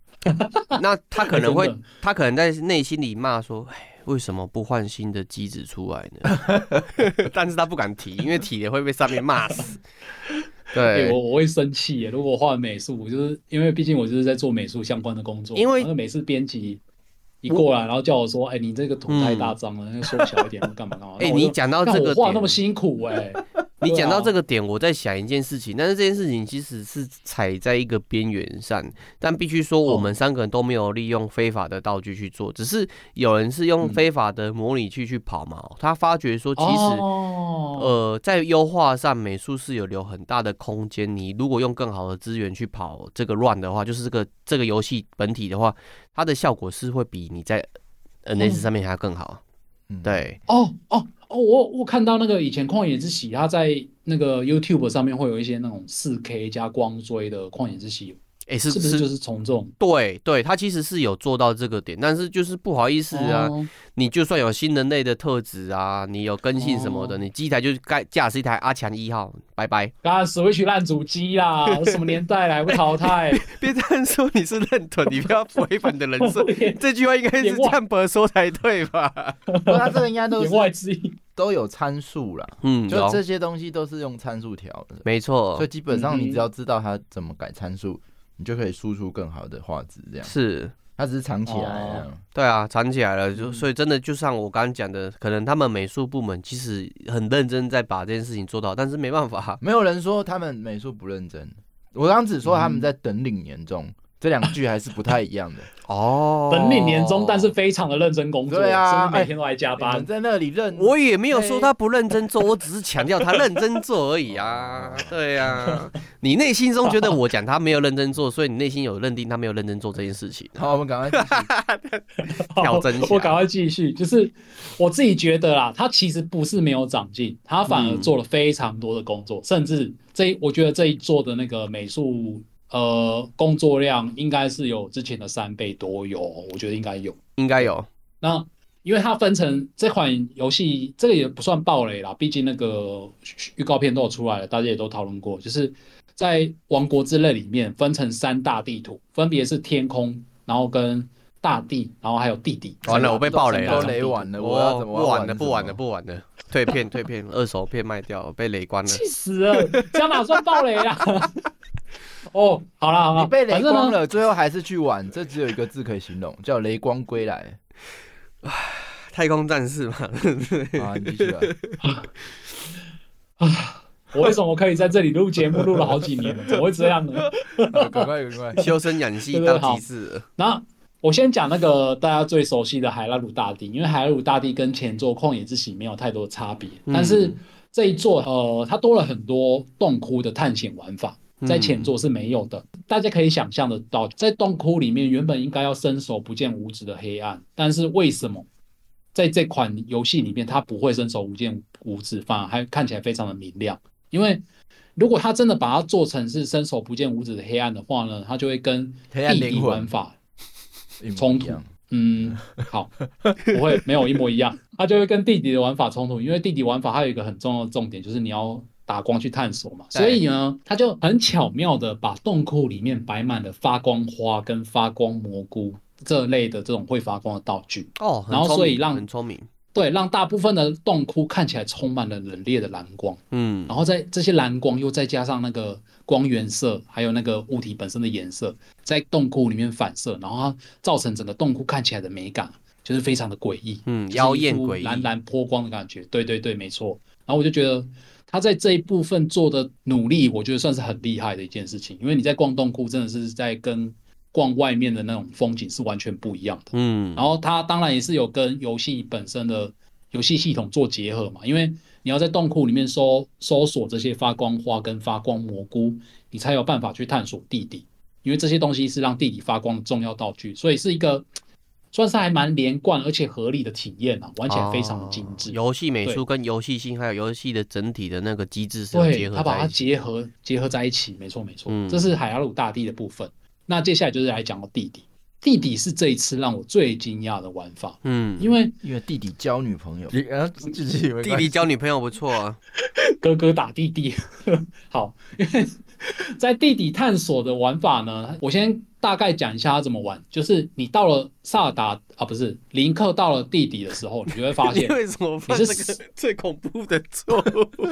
那他可能会，他可能在内心里骂说：“哎，为什么不换新的机子出来呢？” 但是他不敢提，因为提了会被上面骂死。对，我我会生气耶。如果换美术，我就是因为毕竟我就是在做美术相关的工作，因为美术编辑。一过来，然后叫我说：“哎、欸，你这个图太大张了，那缩小一点，干嘛？干嘛？”哎、欸，你讲到这个，画那么辛苦、欸，哎，你讲到这个点，我在想一件事情，但是这件事情其实是踩在一个边缘上，但必须说我们三个人都没有利用非法的道具去做，只是有人是用非法的模拟器去跑嘛，他发觉说其实呃在优化上美术是有留很大的空间，你如果用更好的资源去跑这个 run 的话，就是这个这个游戏本体的话，它的效果是会比你在 NS 上面还要更好。嗯，对。哦哦。哦，我我看到那个以前旷野之息，它在那个 YouTube 上面会有一些那种四 K 加光追的旷野之息。哎，是不是就是从众？对对，他其实是有做到这个点，但是就是不好意思啊，哦、你就算有新人类的特质啊，你有更新什么的，哦、你机台就是该驾驶一台阿强一号，拜拜。刚刚 Switch 烂主机啦，什么年代来不淘汰？别这样说，你是认屯，你不要违反的人设。这句话应该是这样伯说才对吧？不他这个应该都是外之意，都有参数啦。嗯，就这些东西都是用参数调的，没错。所以基本上你只要知道它怎么改参数。你就可以输出更好的画质，这样。是，它只是藏起来了，哦，对啊，藏起来了，就所以真的就像我刚刚讲的，可能他们美术部门其实很认真在把这件事情做到，但是没办法，没有人说他们美术不认真，我刚只说他们在等领年终。嗯这两句还是不太一样的 哦。本命年终，但是非常的认真工作，对啊，每天都来加班，欸、在那里认。我也没有说他不认真做，我只是强调他 认真做而已啊。对啊，你内心中觉得我讲他没有认真做，所以你内心有认定他没有认真做这件事情。好，我们赶快继续 挑真。我赶快继续，就是我自己觉得啦，他其实不是没有长进，他反而做了非常多的工作，嗯、甚至这一我觉得这一做的那个美术。呃，工作量应该是有之前的三倍多有，我觉得应该有，应该有。那因为它分成这款游戏，这个也不算暴雷啦，毕竟那个预告片都有出来了，大家也都讨论过，就是在《王国之泪》里面分成三大地图，分别是天空，然后跟大地，然后还有地底。完了，我被暴雷了，都雷完了，我要怎么玩？不玩了，不玩了，不玩了，退片，退片，二手片卖掉，被雷关了，气死了，这样哪算暴雷啊？哦，好了好了，你被雷光了，最后还是去玩，这只有一个字可以形容，叫雷光归来。太空战士嘛，啊，你继续啊。啊，我为什么可以在这里录节目录了好几年了？怎么会这样呢？赶快赶快，修身养性到极致。那我先讲那个大家最熟悉的海拉鲁大帝，因为海拉鲁大帝跟前作旷野之息没有太多的差别，嗯、但是这一座呃，它多了很多洞窟的探险玩法。在前座是没有的，嗯、大家可以想象得到，在洞窟里面原本应该要伸手不见五指的黑暗，但是为什么在这款游戏里面它不会伸手不见五指，反而还看起来非常的明亮？因为如果它真的把它做成是伸手不见五指的黑暗的话呢，它就会跟地底玩法冲突。嗯，好，不会没有一模一样，它就会跟弟弟的玩法冲突，因为弟弟玩法还有一个很重要的重点，就是你要。打光去探索嘛，所以呢，他就很巧妙的把洞窟里面摆满了发光花跟发光蘑菇这类的这种会发光的道具。哦，然后所以让很聪明，对，让大部分的洞窟看起来充满了冷冽的蓝光，嗯，然后在这些蓝光又再加上那个光源色，还有那个物体本身的颜色，在洞窟里面反射，然后它造成整个洞窟看起来的美感就是非常的诡异，嗯，妖艳诡异，蓝蓝泼光的感觉，对对对，没错，然后我就觉得。他在这一部分做的努力，我觉得算是很厉害的一件事情。因为你在逛洞窟，真的是在跟逛外面的那种风景是完全不一样的。嗯，然后他当然也是有跟游戏本身的游戏系统做结合嘛。因为你要在洞窟里面搜搜索这些发光花跟发光蘑菇，你才有办法去探索地底。因为这些东西是让地底发光的重要道具，所以是一个。算是还蛮连贯而且合理的体验啊，玩起来非常的精致。游戏、哦、美术跟游戏性还有游戏的整体的那个机制是结合在一起，它把它结合结合在一起，没错没错。嗯、这是海拉鲁大地的部分。那接下来就是来讲到弟弟，弟弟是这一次让我最惊讶的玩法。嗯，因为因为弟弟交女朋友，弟弟交女朋友 不错啊，哥哥打弟弟。好，因为在弟弟探索的玩法呢，我先。大概讲一下他怎么玩，就是你到了萨尔达啊，不是林克到了地底的时候，你就会发现，你为什么犯这个最恐怖的错误？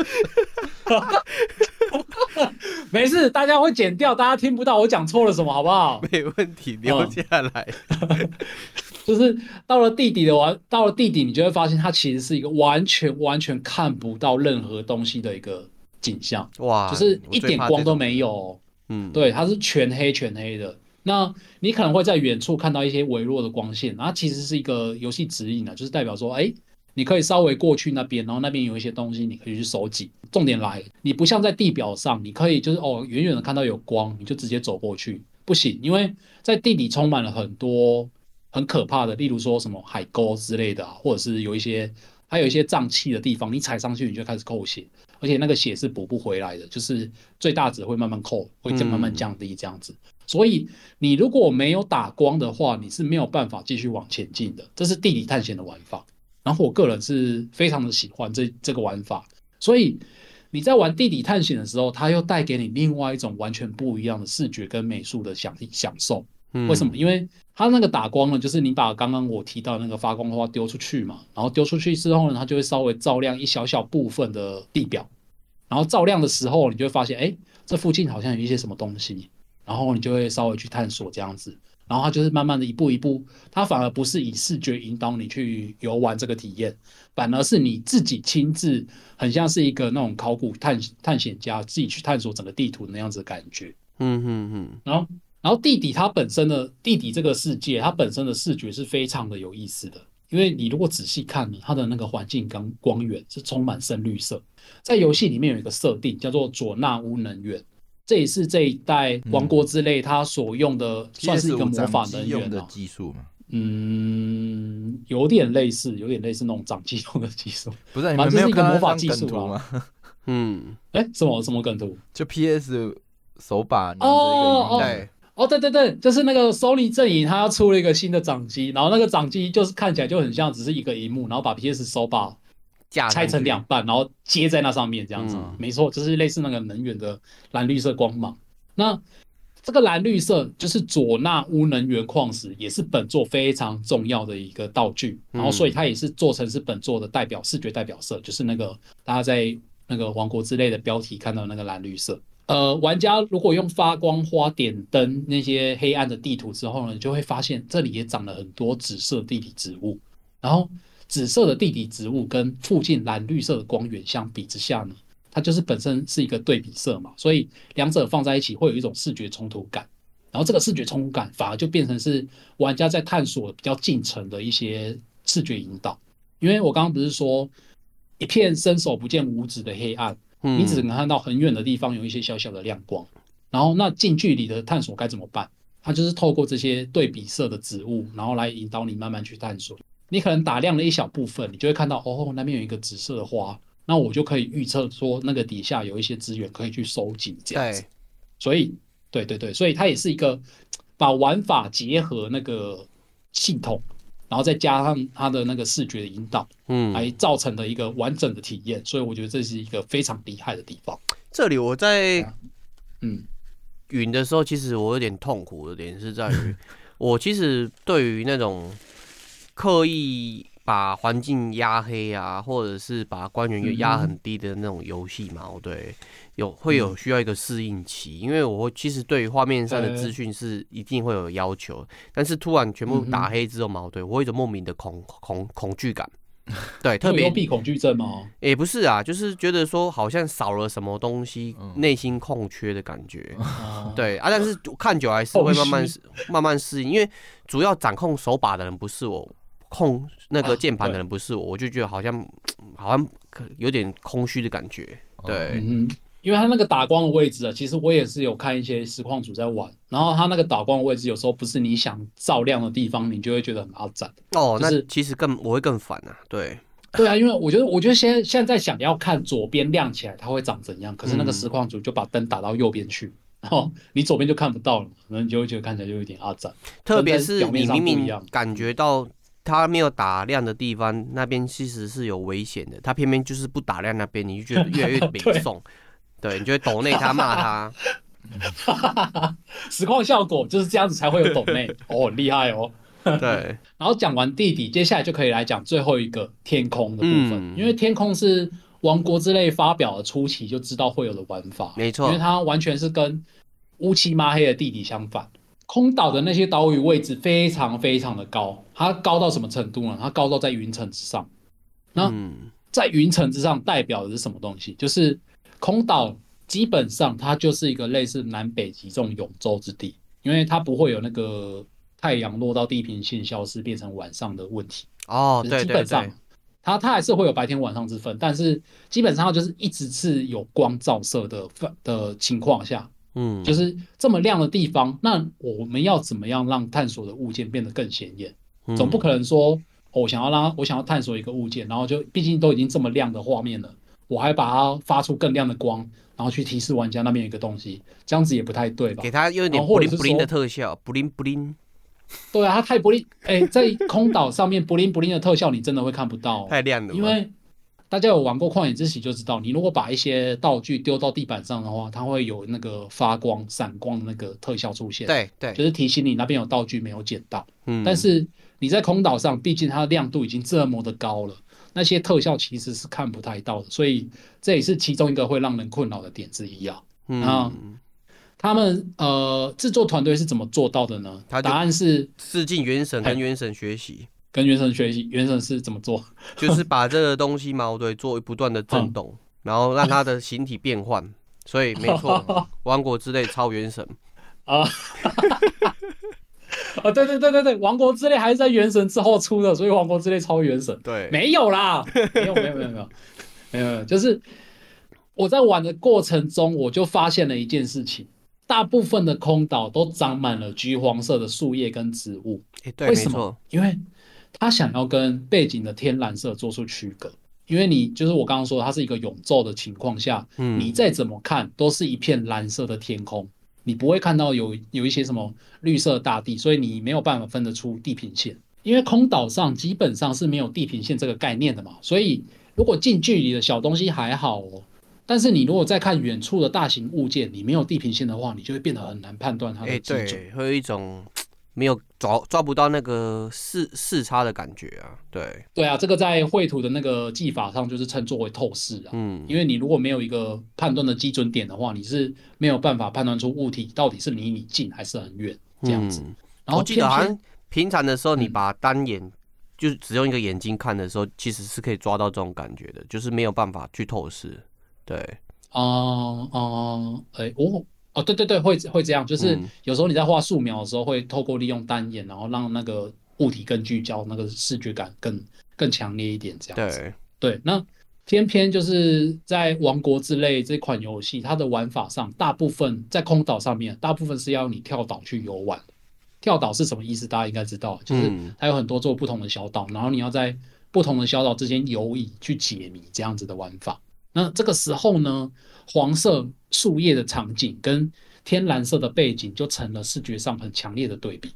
没事，大家会剪掉，大家听不到我讲错了什么，好不好？没问题，留下来。嗯、就是到了地底的玩，到了地底，你就会发现它其实是一个完全完全看不到任何东西的一个景象，哇，就是一点光都没有。嗯，对，它是全黑全黑的。那你可能会在远处看到一些微弱的光线，那其实是一个游戏指引啊，就是代表说，哎，你可以稍微过去那边，然后那边有一些东西你可以去收集。重点来，你不像在地表上，你可以就是哦，远远的看到有光，你就直接走过去，不行，因为在地底充满了很多很可怕的，例如说什么海沟之类的啊，或者是有一些还有一些胀气的地方，你踩上去你就开始扣血。而且那个血是补不回来的，就是最大值会慢慢扣，会再慢慢降低这样子。嗯、所以你如果没有打光的话，你是没有办法继续往前进的。这是地理探险的玩法。然后我个人是非常的喜欢这这个玩法。所以你在玩地理探险的时候，它又带给你另外一种完全不一样的视觉跟美术的享享受。为什么？因为它那个打光呢，就是你把刚刚我提到那个发光的话丢出去嘛，然后丢出去之后呢，它就会稍微照亮一小小部分的地表，然后照亮的时候，你就会发现，哎，这附近好像有一些什么东西，然后你就会稍微去探索这样子，然后它就是慢慢的一步一步，它反而不是以视觉引导你去游玩这个体验，反而是你自己亲自，很像是一个那种考古探探险家自己去探索整个地图那样子的感觉。嗯嗯嗯，然后。然后地底它本身的地底这个世界，它本身的视觉是非常的有意思的，因为你如果仔细看呢，它的那个环境跟光源是充满深绿色。在游戏里面有一个设定叫做佐纳乌能源，这也是这一代王国之泪它所用的，算是一个魔法能源的技术嘛？嗯，有点类似，有点类似那种掌机用的技术。不是，你们没有看魔法技术吗？嗯，哎，什么什么梗图？就 PS 手把哦哦哦。哦，对对对，就是那个 Sony 阵营，它要出了一个新的掌机，然后那个掌机就是看起来就很像只是一个荧幕，然后把 PS 手把拆成两半，然后接在那上面这样子。嗯、没错，就是类似那个能源的蓝绿色光芒。那这个蓝绿色就是佐纳乌能源矿石，也是本作非常重要的一个道具，然后所以它也是做成是本作的代表视觉代表色，就是那个大家在那个王国之类的标题看到那个蓝绿色。呃，玩家如果用发光花点灯那些黑暗的地图之后呢，你就会发现这里也长了很多紫色地理植物。然后紫色的地底植物跟附近蓝绿色的光源相比之下呢，它就是本身是一个对比色嘛，所以两者放在一起会有一种视觉冲突感。然后这个视觉冲突感反而就变成是玩家在探索比较近程的一些视觉引导。因为我刚刚不是说一片伸手不见五指的黑暗。你只能看到很远的地方有一些小小的亮光，然后那近距离的探索该怎么办？它就是透过这些对比色的植物，然后来引导你慢慢去探索。你可能打亮了一小部分，你就会看到哦，那边有一个紫色的花，那我就可以预测说那个底下有一些资源可以去收集这样子。所以，对对对，所以它也是一个把玩法结合那个系统。然后再加上它的那个视觉的引导，嗯，来造成的一个完整的体验，所以我觉得这是一个非常厉害的地方。这里我在嗯云的时候，其实我有点痛苦的点是在于，我其实对于那种刻意。把环境压黑啊，或者是把光源又压很低的那种游戏嘛，嗯、对，有会有需要一个适应期，嗯、因为我其实对于画面上的资讯是一定会有要求，对但是突然全部打黑之后嘛，对我有一种莫名的恐恐恐惧感，对，特别幽闭恐惧症吗？也不是啊，就是觉得说好像少了什么东西，内、嗯、心空缺的感觉，嗯、对啊，但是看久还是会慢慢慢慢适应，因为主要掌控手把的人不是我。控那个键盘的人不是我，啊、我就觉得好像 好像有点空虚的感觉。对，嗯，因为他那个打光的位置啊，其实我也是有看一些实况组在玩，然后他那个打光的位置有时候不是你想照亮的地方，你就会觉得很阿展。哦，就是、那其实更我会更烦啊。对，对啊，因为我觉得我觉得现现在想要看左边亮起来它会长怎样，可是那个实况组就把灯打到右边去，然后你左边就看不到了，可能你就会觉得看起来就有点阿展。特别是你明明感觉到。它没有打亮的地方，那边其实是有危险的。他偏偏就是不打亮那边，你就觉得越来越北宋。对，你就会抖内他骂他。实况效果就是这样子才会有抖内 哦，很厉害哦。对。然后讲完地底，接下来就可以来讲最后一个天空的部分，嗯、因为天空是王国之泪发表的初期就知道会有的玩法，没错，因为它完全是跟乌漆抹黑的地底相反。空岛的那些岛屿位置非常非常的高，它高到什么程度呢？它高到在云层之上。那在云层之上代表的是什么东西？就是空岛基本上它就是一个类似南北极这种永昼之地，因为它不会有那个太阳落到地平线消失变成晚上的问题。哦，对对对。它它还是会有白天晚上之分，但是基本上就是一直是有光照射的的情况下，嗯，就是这么亮的地方，那我们要怎么样让探索的物件变得更显眼？嗯、总不可能说，哦、我想要让我想要探索一个物件，然后就毕竟都已经这么亮的画面了，我还把它发出更亮的光，然后去提示玩家那边有一个东西，这样子也不太对吧？给它有点布灵布灵的特效，布灵布灵。对啊，它太布灵，哎、欸，在空岛上面布灵布灵的特效，你真的会看不到，哦，太亮了。因为大家有玩过旷野之息就知道，你如果把一些道具丢到地板上的话，它会有那个发光、闪光的那个特效出现。对对，就是提醒你那边有道具没有捡到。嗯，但是你在空岛上，毕竟它的亮度已经这么的高了，那些特效其实是看不太到的，所以这也是其中一个会让人困扰的点之一啊。嗯。他们呃制作团队是怎么做到的呢？答案是致敬原神，跟原神学习，跟原神学习。原神是怎么做？就是把这个东西嘛，对，做不断的震动，嗯、然后让它的形体变换。所以没错，王国之泪超原神 啊！啊，对对对对对，王国之泪还是在原神之后出的，所以王国之泪超原神。对，没有啦，没有没有没有没有没有，就是我在玩的过程中，我就发现了一件事情。大部分的空岛都长满了橘黄色的树叶跟植物，欸、对，为什么？因为他想要跟背景的天蓝色做出区隔。因为你就是我刚刚说，它是一个永昼的情况下，嗯，你再怎么看都是一片蓝色的天空，你不会看到有有一些什么绿色大地，所以你没有办法分得出地平线。因为空岛上基本上是没有地平线这个概念的嘛，所以如果近距离的小东西还好哦。但是你如果再看远处的大型物件，你没有地平线的话，你就会变得很难判断它的基准。欸、对，会有一种没有抓抓不到那个视视差的感觉啊。对，对啊，这个在绘图的那个技法上就是称作为透视啊。嗯，因为你如果没有一个判断的基准点的话，你是没有办法判断出物体到底是离你近还是很远这样子。嗯、然后记得好像平常的时候，你把单眼、嗯、就是只用一个眼睛看的时候，其实是可以抓到这种感觉的，就是没有办法去透视。对，哦哦，哎，哦，哦，对对对，会会这样，就是有时候你在画素描的时候，会透过利用单眼，然后让那个物体更聚焦，那个视觉感更更强烈一点，这样子。对，对，那偏偏就是在《王国之泪》这款游戏，它的玩法上，大部分在空岛上面，大部分是要你跳岛去游玩。跳岛是什么意思？大家应该知道，就是它有很多座不同的小岛，然后你要在不同的小岛之间游移去解谜，这样子的玩法。那这个时候呢，黄色树叶的场景跟天蓝色的背景就成了视觉上很强烈的对比。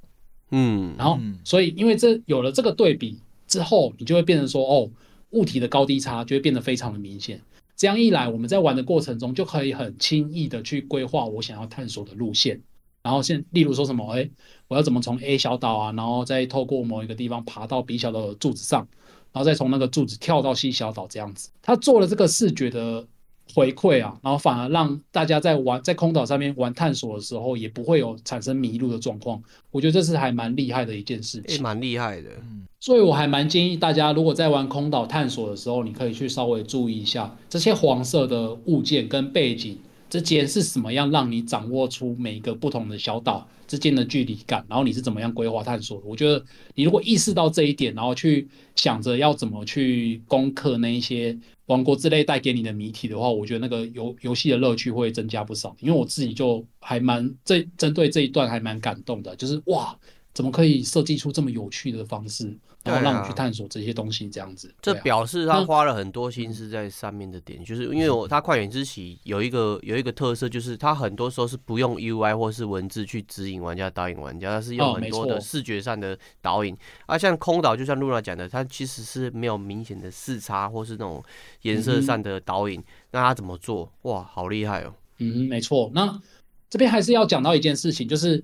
嗯，然后所以因为这有了这个对比之后，你就会变成说，哦，物体的高低差就会变得非常的明显。这样一来，我们在玩的过程中就可以很轻易的去规划我想要探索的路线。然后现例如说什么，哎，我要怎么从 A 小岛啊，然后再透过某一个地方爬到 B 小岛的柱子上。然后再从那个柱子跳到 C 小岛这样子，他做了这个视觉的回馈啊，然后反而让大家在玩在空岛上面玩探索的时候，也不会有产生迷路的状况。我觉得这是还蛮厉害的一件事情，蛮厉害的。嗯，所以我还蛮建议大家，如果在玩空岛探索的时候，你可以去稍微注意一下这些黄色的物件跟背景之间是什么样，让你掌握出每一个不同的小岛之间的距离感，然后你是怎么样规划探索的？我觉得你如果意识到这一点，然后去想着要怎么去攻克那一些王国之类带给你的谜题的话，我觉得那个游游戏的乐趣会增加不少。因为我自己就还蛮这针对这一段还蛮感动的，就是哇，怎么可以设计出这么有趣的方式？然后让你去探索这些东西，这样子，这表示他花了很多心思在上面的点，就是因为我他旷野之喜有一个有一个特色，就是他很多时候是不用 UI 或是文字去指引玩家导引玩家，他是用很多的视觉上的导引。啊，像空岛，就像露娜讲的，它其实是没有明显的视差或是那种颜色上的导引，那他怎么做？哇，好厉害哦！嗯，没错。那这边还是要讲到一件事情，就是。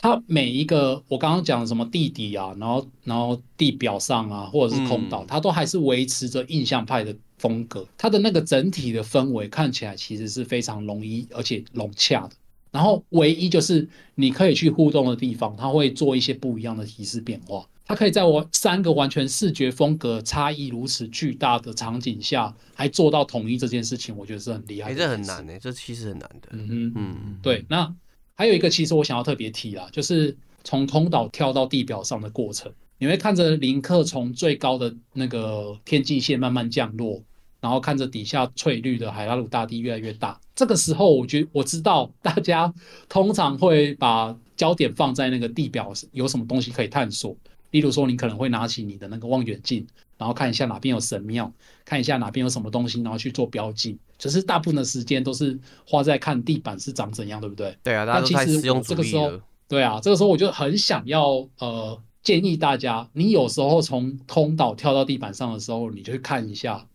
它每一个我刚刚讲的什么地底啊，然后然后地表上啊，或者是空岛，它都还是维持着印象派的风格。它的那个整体的氛围看起来其实是非常容易而且融洽的。然后唯一就是你可以去互动的地方，它会做一些不一样的提示变化。它可以在我三个完全视觉风格差异如此巨大的场景下，还做到统一这件事情，我觉得是很厉害的。哎、欸，这很难哎，这其实很难的。嗯哼嗯，对。那还有一个，其实我想要特别提啦，就是从空岛跳到地表上的过程，你会看着林克从最高的那个天际线慢慢降落，然后看着底下翠绿的海拉鲁大地越来越大。这个时候，我觉我知道大家通常会把焦点放在那个地表有什么东西可以探索。例如说，你可能会拿起你的那个望远镜，然后看一下哪边有神庙，看一下哪边有什么东西，然后去做标记。只是大部分的时间都是花在看地板是长怎样，对不对？对啊，大家都用。这个时候，对啊，这个时候我就很想要呃建议大家，你有时候从通道跳到地板上的时候，你就去看一下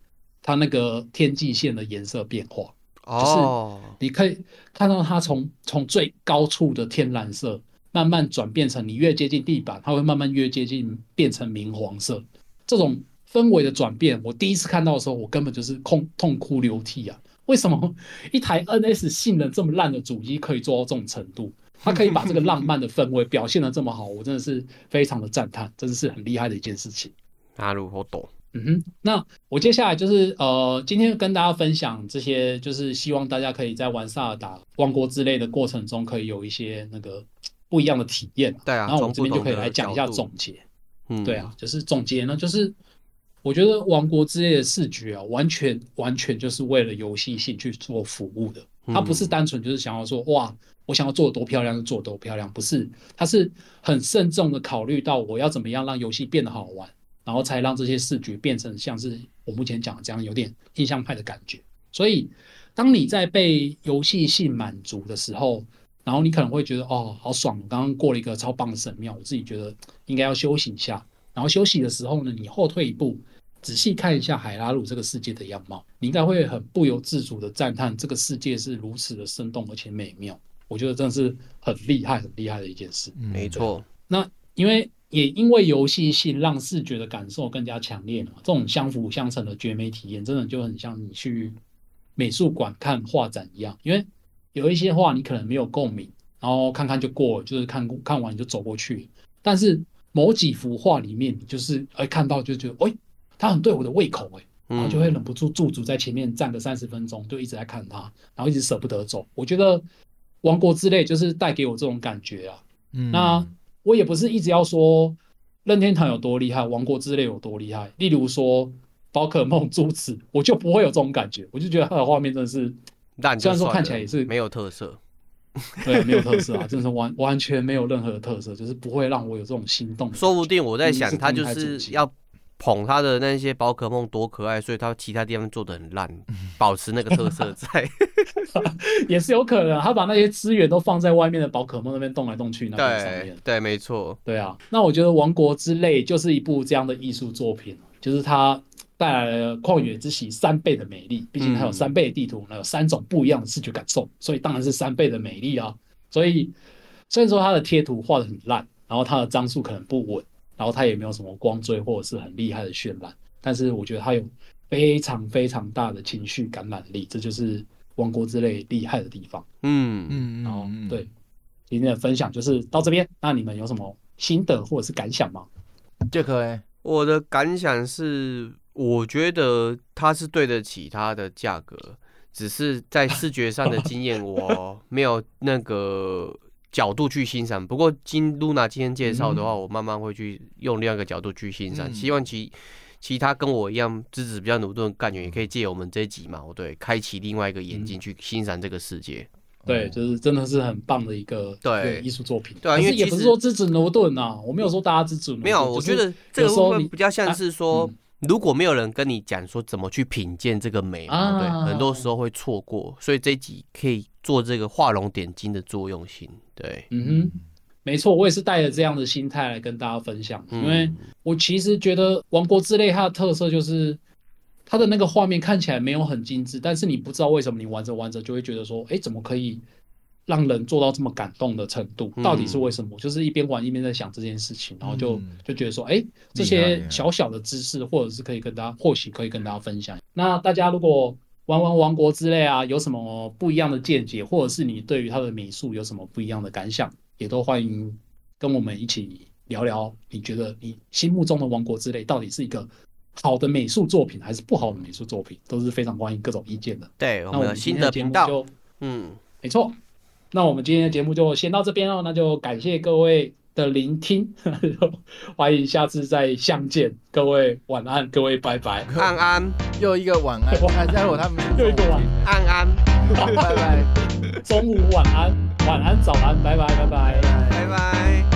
它那个天际线的颜色变化。哦。就是你可以看到它从从最高处的天蓝色。慢慢转变成你越接近地板，它会慢慢越接近变成明黄色。这种氛围的转变，我第一次看到的时候，我根本就是痛痛哭流涕啊！为什么 一台 NS 性能这么烂的主机可以做到这种程度？它可以把这个浪漫的氛围表现的这么好，我真的是非常的赞叹，真的是很厉害的一件事情。那如何懂？嗯哼，那我接下来就是呃，今天跟大家分享这些，就是希望大家可以在玩萨尔达王国之类的过程中，可以有一些那个。不一样的体验，对啊，然后我们这边就可以来讲一下总结，嗯，对啊，就是总结呢，就是我觉得《王国之泪》的视觉啊，完全完全就是为了游戏性去做服务的，它不是单纯就是想要说哇，我想要做多漂亮就做多漂亮，不是，它是很慎重的考虑到我要怎么样让游戏变得好玩，然后才让这些视觉变成像是我目前讲的这样有点印象派的感觉，所以当你在被游戏性满足的时候。然后你可能会觉得哦，好爽！我刚刚过了一个超棒的神庙，我自己觉得应该要休息一下。然后休息的时候呢，你后退一步，仔细看一下海拉鲁这个世界的样貌，你应该会很不由自主的赞叹这个世界是如此的生动而且美妙。我觉得真的是很厉害、很厉害的一件事。没错。那因为也因为游戏性让视觉的感受更加强烈嘛，这种相辅相成的绝美体验，真的就很像你去美术馆看画展一样，因为。有一些画你可能没有共鸣，然后看看就过了，就是看看完你就走过去。但是某几幅画里面，你就是哎看到就觉得，哎，他很对我的胃口，哎，然后就会忍不住驻足在前面站个三十分钟，就一直在看他，然后一直舍不得走。我觉得《王国之泪》就是带给我这种感觉啊。嗯，那我也不是一直要说任天堂有多厉害，《王国之泪》有多厉害。例如说宝可梦 珠子，我就不会有这种感觉，我就觉得它的画面真的是。但虽然说看起来也是没有特色，对，没有特色啊，真的是完完全没有任何的特色，就是不会让我有这种心动。说不定我在想，他就是要捧他的那些宝可梦多可爱，所以他其他地方做的很烂，保持那个特色在，也是有可能。他把那些资源都放在外面的宝可梦那边动来动去那边上面，对，对，没错，对啊。那我觉得《王国之泪》就是一部这样的艺术作品，就是他。带来了旷野之息三倍的美丽，毕竟它有三倍的地图，那、嗯、有三种不一样的视觉感受，所以当然是三倍的美丽啊。所以虽然说它的贴图画的很烂，然后它的张数可能不稳，然后它也没有什么光追或者是很厉害的渲染，但是我觉得它有非常非常大的情绪感染力，这就是《王国之泪》厉害的地方。嗯嗯，然后对今天的分享就是到这边，那你们有什么心得或者是感想吗？这个我的感想是。我觉得它是对得起它的价格，只是在视觉上的经验我没有那个角度去欣赏。不过经露娜今天介绍的话，我慢慢会去用另外一个角度去欣赏。希望其其他跟我一样资质比较牛顿的干员也可以借我们这一集嘛，对，开启另外一个眼睛去欣赏这个世界。对，就是真的是很棒的一个对艺术作品。对啊，因为也不是说资质牛顿呐，我没有说大家资质。没有，我觉得这个部分比较像是说。如果没有人跟你讲说怎么去品鉴这个美嘛，啊、对，很多时候会错过，所以这一集可以做这个画龙点睛的作用性。对，嗯哼，没错，我也是带着这样的心态来跟大家分享，因为我其实觉得《王国之泪》它的特色就是它的那个画面看起来没有很精致，但是你不知道为什么你玩着玩着就会觉得说，哎，怎么可以？让人做到这么感动的程度，到底是为什么？嗯、就是一边玩一边在想这件事情，然后就就觉得说，哎、欸，这些小小的知识，或者是可以跟大家，或许可以跟大家分享。那大家如果玩玩王国之类啊，有什么不一样的见解，或者是你对于他的美术有什么不一样的感想，也都欢迎跟我们一起聊聊，你觉得你心目中的《王国之类》到底是一个好的美术作品还是不好的美术作品，都是非常欢迎各种意见的。对，那我们新的频道，嗯，没错。那我们今天的节目就先到这边哦，那就感谢各位的聆听，欢迎下次再相见。各位晚安，各位拜拜，安安，又一个晚安，还在我他们 又一个晚安安，拜拜，中午晚安，晚安早安，拜拜拜拜拜拜。